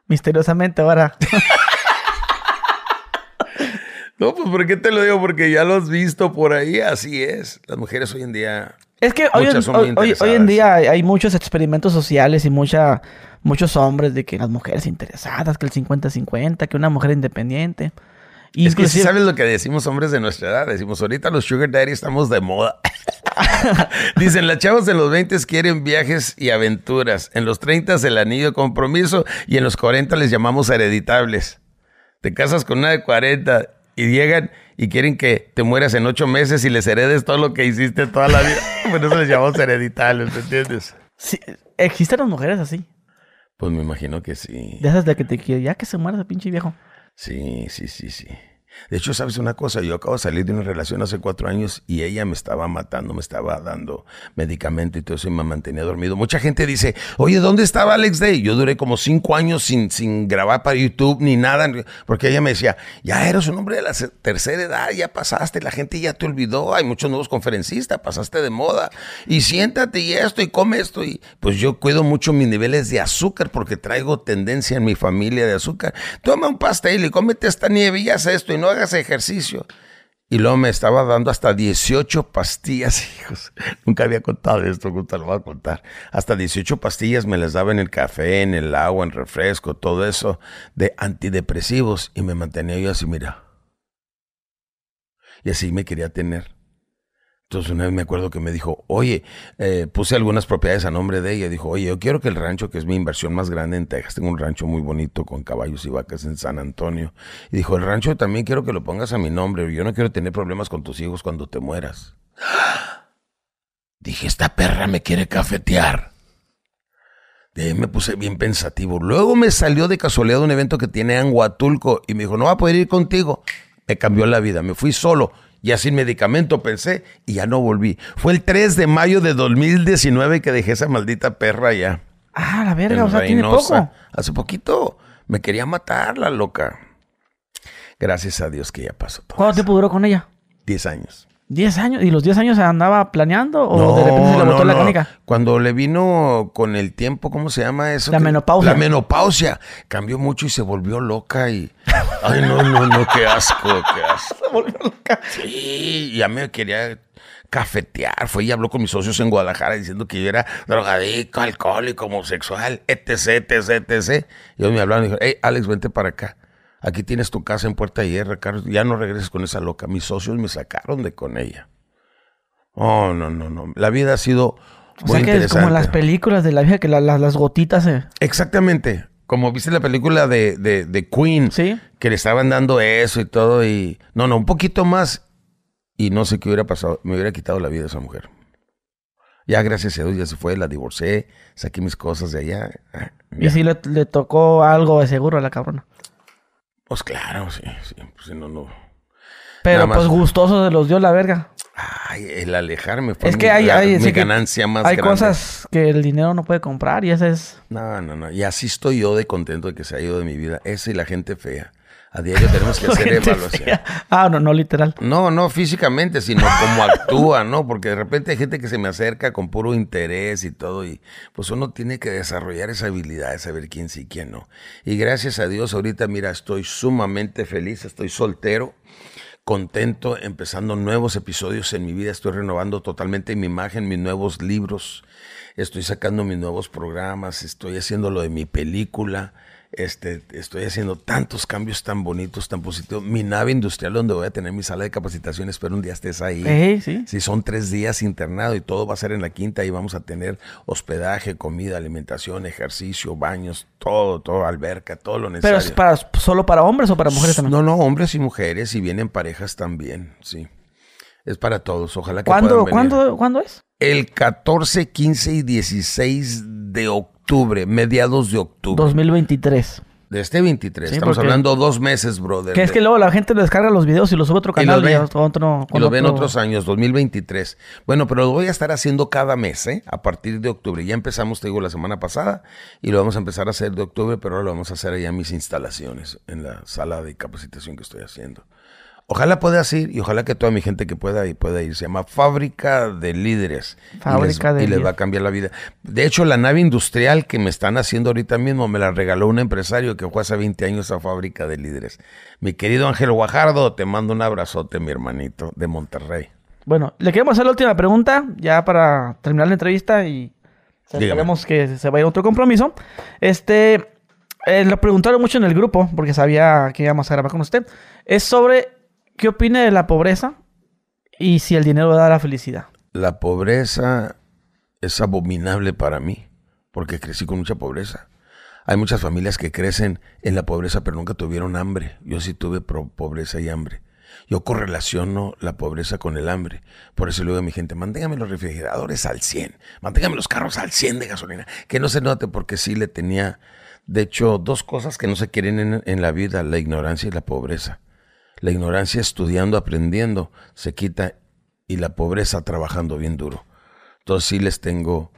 Misteriosamente ahora. no, pues ¿por qué te lo digo? Porque ya lo has visto por ahí, así es. Las mujeres hoy en día es que hoy, en día hay muchos experimentos sociales y mucha, muchos hombres de que las mujeres interesadas, que el 50-50, que una mujer independiente. Y es que si sabes lo que decimos hombres de nuestra edad. Decimos, ahorita los sugar daddy estamos de moda. Dicen, las chavas en los 20 quieren viajes y aventuras. En los 30 el anillo de compromiso y en los 40 les llamamos hereditables. Te casas con una de 40 y llegan y quieren que te mueras en ocho meses y les heredes todo lo que hiciste toda la vida. Por eso les llamamos hereditarios, ¿me entiendes? Sí, ¿existen las mujeres así? Pues me imagino que sí. De esas de que te quiere, ya que se muera ese pinche viejo. Sí, sí, sí, sí. De hecho, ¿sabes una cosa? Yo acabo de salir de una relación hace cuatro años y ella me estaba matando, me estaba dando medicamento y todo eso y me mantenía dormido. Mucha gente dice, oye, ¿dónde estaba Alex Day? Yo duré como cinco años sin, sin grabar para YouTube ni nada, porque ella me decía, ya eres un hombre de la tercera edad, ya pasaste, la gente ya te olvidó, hay muchos nuevos conferencistas, pasaste de moda y siéntate y esto y come esto. Y pues yo cuido mucho mis niveles de azúcar porque traigo tendencia en mi familia de azúcar. Toma un pastel y cómete esta nieve y haz esto y no no hagas ejercicio. Y luego me estaba dando hasta 18 pastillas, hijos. Nunca había contado esto, nunca lo voy a contar. Hasta 18 pastillas me las daba en el café, en el agua, en refresco, todo eso de antidepresivos. Y me mantenía yo así, mira. Y así me quería tener. Entonces una vez me acuerdo que me dijo, oye, eh, puse algunas propiedades a nombre de ella. Dijo, oye, yo quiero que el rancho, que es mi inversión más grande en Texas, tengo un rancho muy bonito con caballos y vacas en San Antonio. Y dijo, el rancho también quiero que lo pongas a mi nombre. Yo no quiero tener problemas con tus hijos cuando te mueras. Dije, esta perra me quiere cafetear. De ahí me puse bien pensativo. Luego me salió de casualidad un evento que tiene en Huatulco y me dijo, no va a poder ir contigo. Me cambió la vida. Me fui solo ya sin medicamento pensé y ya no volví. Fue el 3 de mayo de 2019 que dejé esa maldita perra ya. Ah, la verga, o sea, tiene poco. Hace poquito me quería matar la loca. Gracias a Dios que ya pasó todo. ¿Cuánto tiempo duró con ella? Diez años. ¿Diez años? ¿Y los diez años se andaba planeando o de repente se le botó la canica? Cuando le vino con el tiempo, ¿cómo se llama eso? La menopausia. La menopausia. Cambió mucho y se volvió loca y... Ay, no, no, no, qué asco, qué asco. Se volvió loca. Sí, ya me quería cafetear. Fue y habló con mis socios en Guadalajara diciendo que yo era drogadicto, alcohólico, homosexual, etc, etc, etc. Y ellos me hablaron y dijeron, hey, Alex, vente para acá. Aquí tienes tu casa en Puerta Hierro, Carlos. Ya no regreses con esa loca. Mis socios me sacaron de con ella. Oh, no, no, no. La vida ha sido o sea que es como las películas de la vida que las gotitas se... Exactamente. Como viste la película de, de, Queen. Sí. Que le estaban dando eso y todo y... No, no, un poquito más y no sé qué hubiera pasado. Me hubiera quitado la vida esa mujer. Ya gracias a Dios ya se fue, la divorcé, saqué mis cosas de allá. Ah, ¿Y si le, le, tocó algo de seguro a la cabrona? Pues claro, sí, sí. Pues no, no. Pero pues gustoso se los dio la verga. Ay, el alejarme fue es que hay, hay, mi ganancia más Hay cosas que el dinero no puede comprar y esa es... No, no, no. Y así estoy yo de contento de que se ha ido de mi vida. Esa y la gente fea. A diario tenemos que hacer evaluación. Ah, no, no literal. No, no físicamente, sino como actúa, ¿no? Porque de repente hay gente que se me acerca con puro interés y todo, y pues uno tiene que desarrollar esa habilidad de saber quién sí y quién no. Y gracias a Dios, ahorita, mira, estoy sumamente feliz, estoy soltero contento, empezando nuevos episodios en mi vida. Estoy renovando totalmente mi imagen, mis nuevos libros. Estoy sacando mis nuevos programas. Estoy haciendo lo de mi película. Este, estoy haciendo tantos cambios tan bonitos, tan positivos. Mi nave industrial donde voy a tener mi sala de capacitación, espero un día estés ahí. sí. Si son tres días internado y todo va a ser en la quinta y vamos a tener hospedaje, comida, alimentación, ejercicio, baños, todo, todo, alberca, todo lo necesario. ¿Pero es para, solo para hombres o para mujeres también? No, no, hombres y mujeres y vienen parejas también, sí. Es para todos, ojalá que ¿Cuándo, puedan venir. ¿cuándo, ¿Cuándo es? El 14, 15 y 16 de octubre mediados de octubre. 2023. De este 23. Estamos hablando dos meses, brother. Que es que luego la gente descarga los videos y los sube a otro canal. Y, lo, ven otros años, 2023. Bueno, pero lo voy a estar haciendo cada mes, ¿eh? A partir de octubre. Ya empezamos, te digo, la semana pasada y lo vamos a empezar a hacer de octubre, pero ahora lo vamos a hacer allá en mis instalaciones, en la sala de capacitación que estoy haciendo. Ojalá puedas ir y ojalá que toda mi gente que pueda y pueda ir. Se llama Fábrica de Líderes. Fábrica y les, Y les va a cambiar la vida. De hecho, la nave industrial que me están haciendo ahorita mismo me la regaló un empresario que fue hace 20 años a Fábrica de Líderes. Mi querido Ángel Guajardo, te mando un abrazote, mi hermanito, de Monterrey. Bueno, le queremos hacer la última pregunta ya para terminar la entrevista y sabemos que se vaya a otro compromiso. Este, eh, lo preguntaron mucho en el grupo porque sabía que íbamos a grabar con usted. Es sobre ¿Qué opina de la pobreza y si el dinero da la felicidad? La pobreza es abominable para mí, porque crecí con mucha pobreza. Hay muchas familias que crecen en la pobreza pero nunca tuvieron hambre. Yo sí tuve pobreza y hambre. Yo correlaciono la pobreza con el hambre. Por eso le digo a mi gente, manténgame los refrigeradores al 100, manténgame los carros al 100 de gasolina. Que no se note porque sí le tenía, de hecho, dos cosas que no se quieren en la vida, la ignorancia y la pobreza. La ignorancia estudiando, aprendiendo, se quita y la pobreza trabajando bien duro. Entonces sí les tengo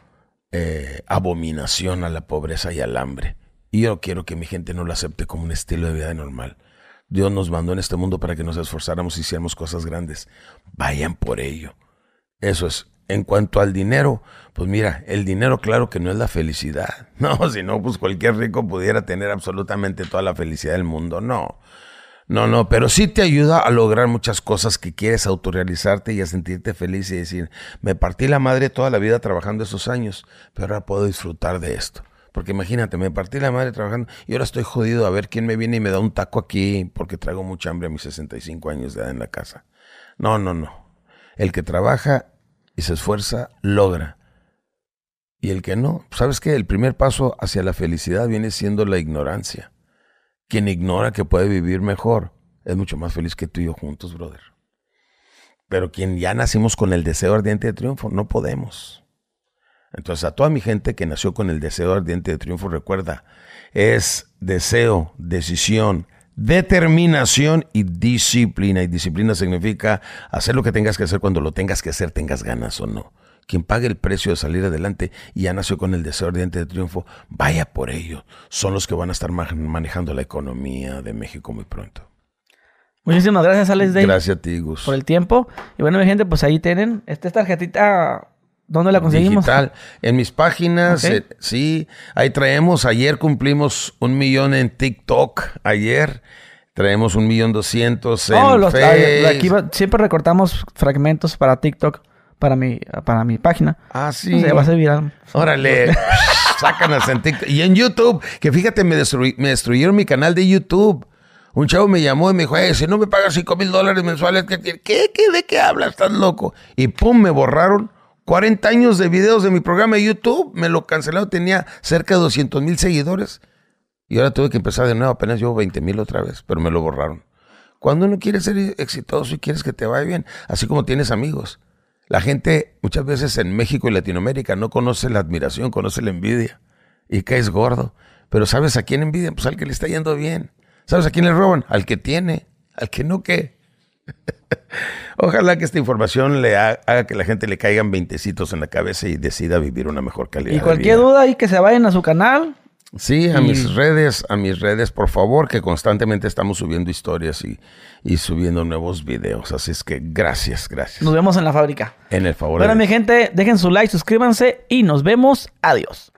eh, abominación a la pobreza y al hambre. Y yo quiero que mi gente no lo acepte como un estilo de vida normal. Dios nos mandó en este mundo para que nos esforzáramos y hiciéramos cosas grandes. Vayan por ello. Eso es. En cuanto al dinero, pues mira, el dinero claro que no es la felicidad. No, si no, pues cualquier rico pudiera tener absolutamente toda la felicidad del mundo. No. No, no, pero sí te ayuda a lograr muchas cosas que quieres autorrealizarte y a sentirte feliz y decir, me partí la madre toda la vida trabajando esos años, pero ahora puedo disfrutar de esto. Porque imagínate, me partí la madre trabajando y ahora estoy jodido a ver quién me viene y me da un taco aquí porque traigo mucha hambre a mis 65 años de edad en la casa. No, no, no. El que trabaja y se esfuerza, logra. Y el que no, ¿sabes qué? El primer paso hacia la felicidad viene siendo la ignorancia. Quien ignora que puede vivir mejor es mucho más feliz que tú y yo juntos, brother. Pero quien ya nacimos con el deseo ardiente de triunfo, no podemos. Entonces, a toda mi gente que nació con el deseo ardiente de triunfo, recuerda, es deseo, decisión, determinación y disciplina. Y disciplina significa hacer lo que tengas que hacer cuando lo tengas que hacer, tengas ganas o no quien pague el precio de salir adelante y ya nació con el deseo ardiente de triunfo, vaya por ello. Son los que van a estar manejando la economía de México muy pronto. Muchísimas gracias, Alex Day. Gracias a ti, Gus. Por el tiempo. Y bueno, mi gente, pues ahí tienen. Esta tarjetita, ¿dónde la conseguimos? Digital. En mis páginas, eh, sí. Ahí traemos, ayer cumplimos un millón en TikTok. Ayer traemos un millón doscientos en Oh, los, ah, Face. aquí siempre recortamos fragmentos para TikTok, para mi, para mi página. Ah, sí. O sea, va a ser viral. Órale, sácanos en TikTok. Y en YouTube, que fíjate, me, destrui- me destruyeron mi canal de YouTube. Un chavo me llamó y me dijo, "Ey, si no me pagas 5 mil dólares mensuales, ¿qué, qué, qué, qué- de qué hablas? Estás loco. Y pum, me borraron 40 años de videos de mi programa de YouTube. Me lo cancelaron, tenía cerca de 200 mil seguidores. Y ahora tuve que empezar de nuevo, apenas llevo 20 mil otra vez, pero me lo borraron. Cuando uno quiere ser exitoso y quieres que te vaya bien, así como tienes amigos. La gente muchas veces en México y Latinoamérica no conoce la admiración, conoce la envidia y caes gordo. Pero ¿sabes a quién envidian? Pues al que le está yendo bien. ¿Sabes a quién le roban? Al que tiene, al que no qué. Ojalá que esta información le ha- haga que la gente le caigan veintecitos en la cabeza y decida vivir una mejor calidad. Y de cualquier vida. duda ahí que se vayan a su canal. Sí, a mis redes, a mis redes, por favor, que constantemente estamos subiendo historias y, y subiendo nuevos videos. Así es que gracias, gracias. Nos vemos en la fábrica. En el favor Bueno, de mi gente, dejen su like, suscríbanse y nos vemos. Adiós.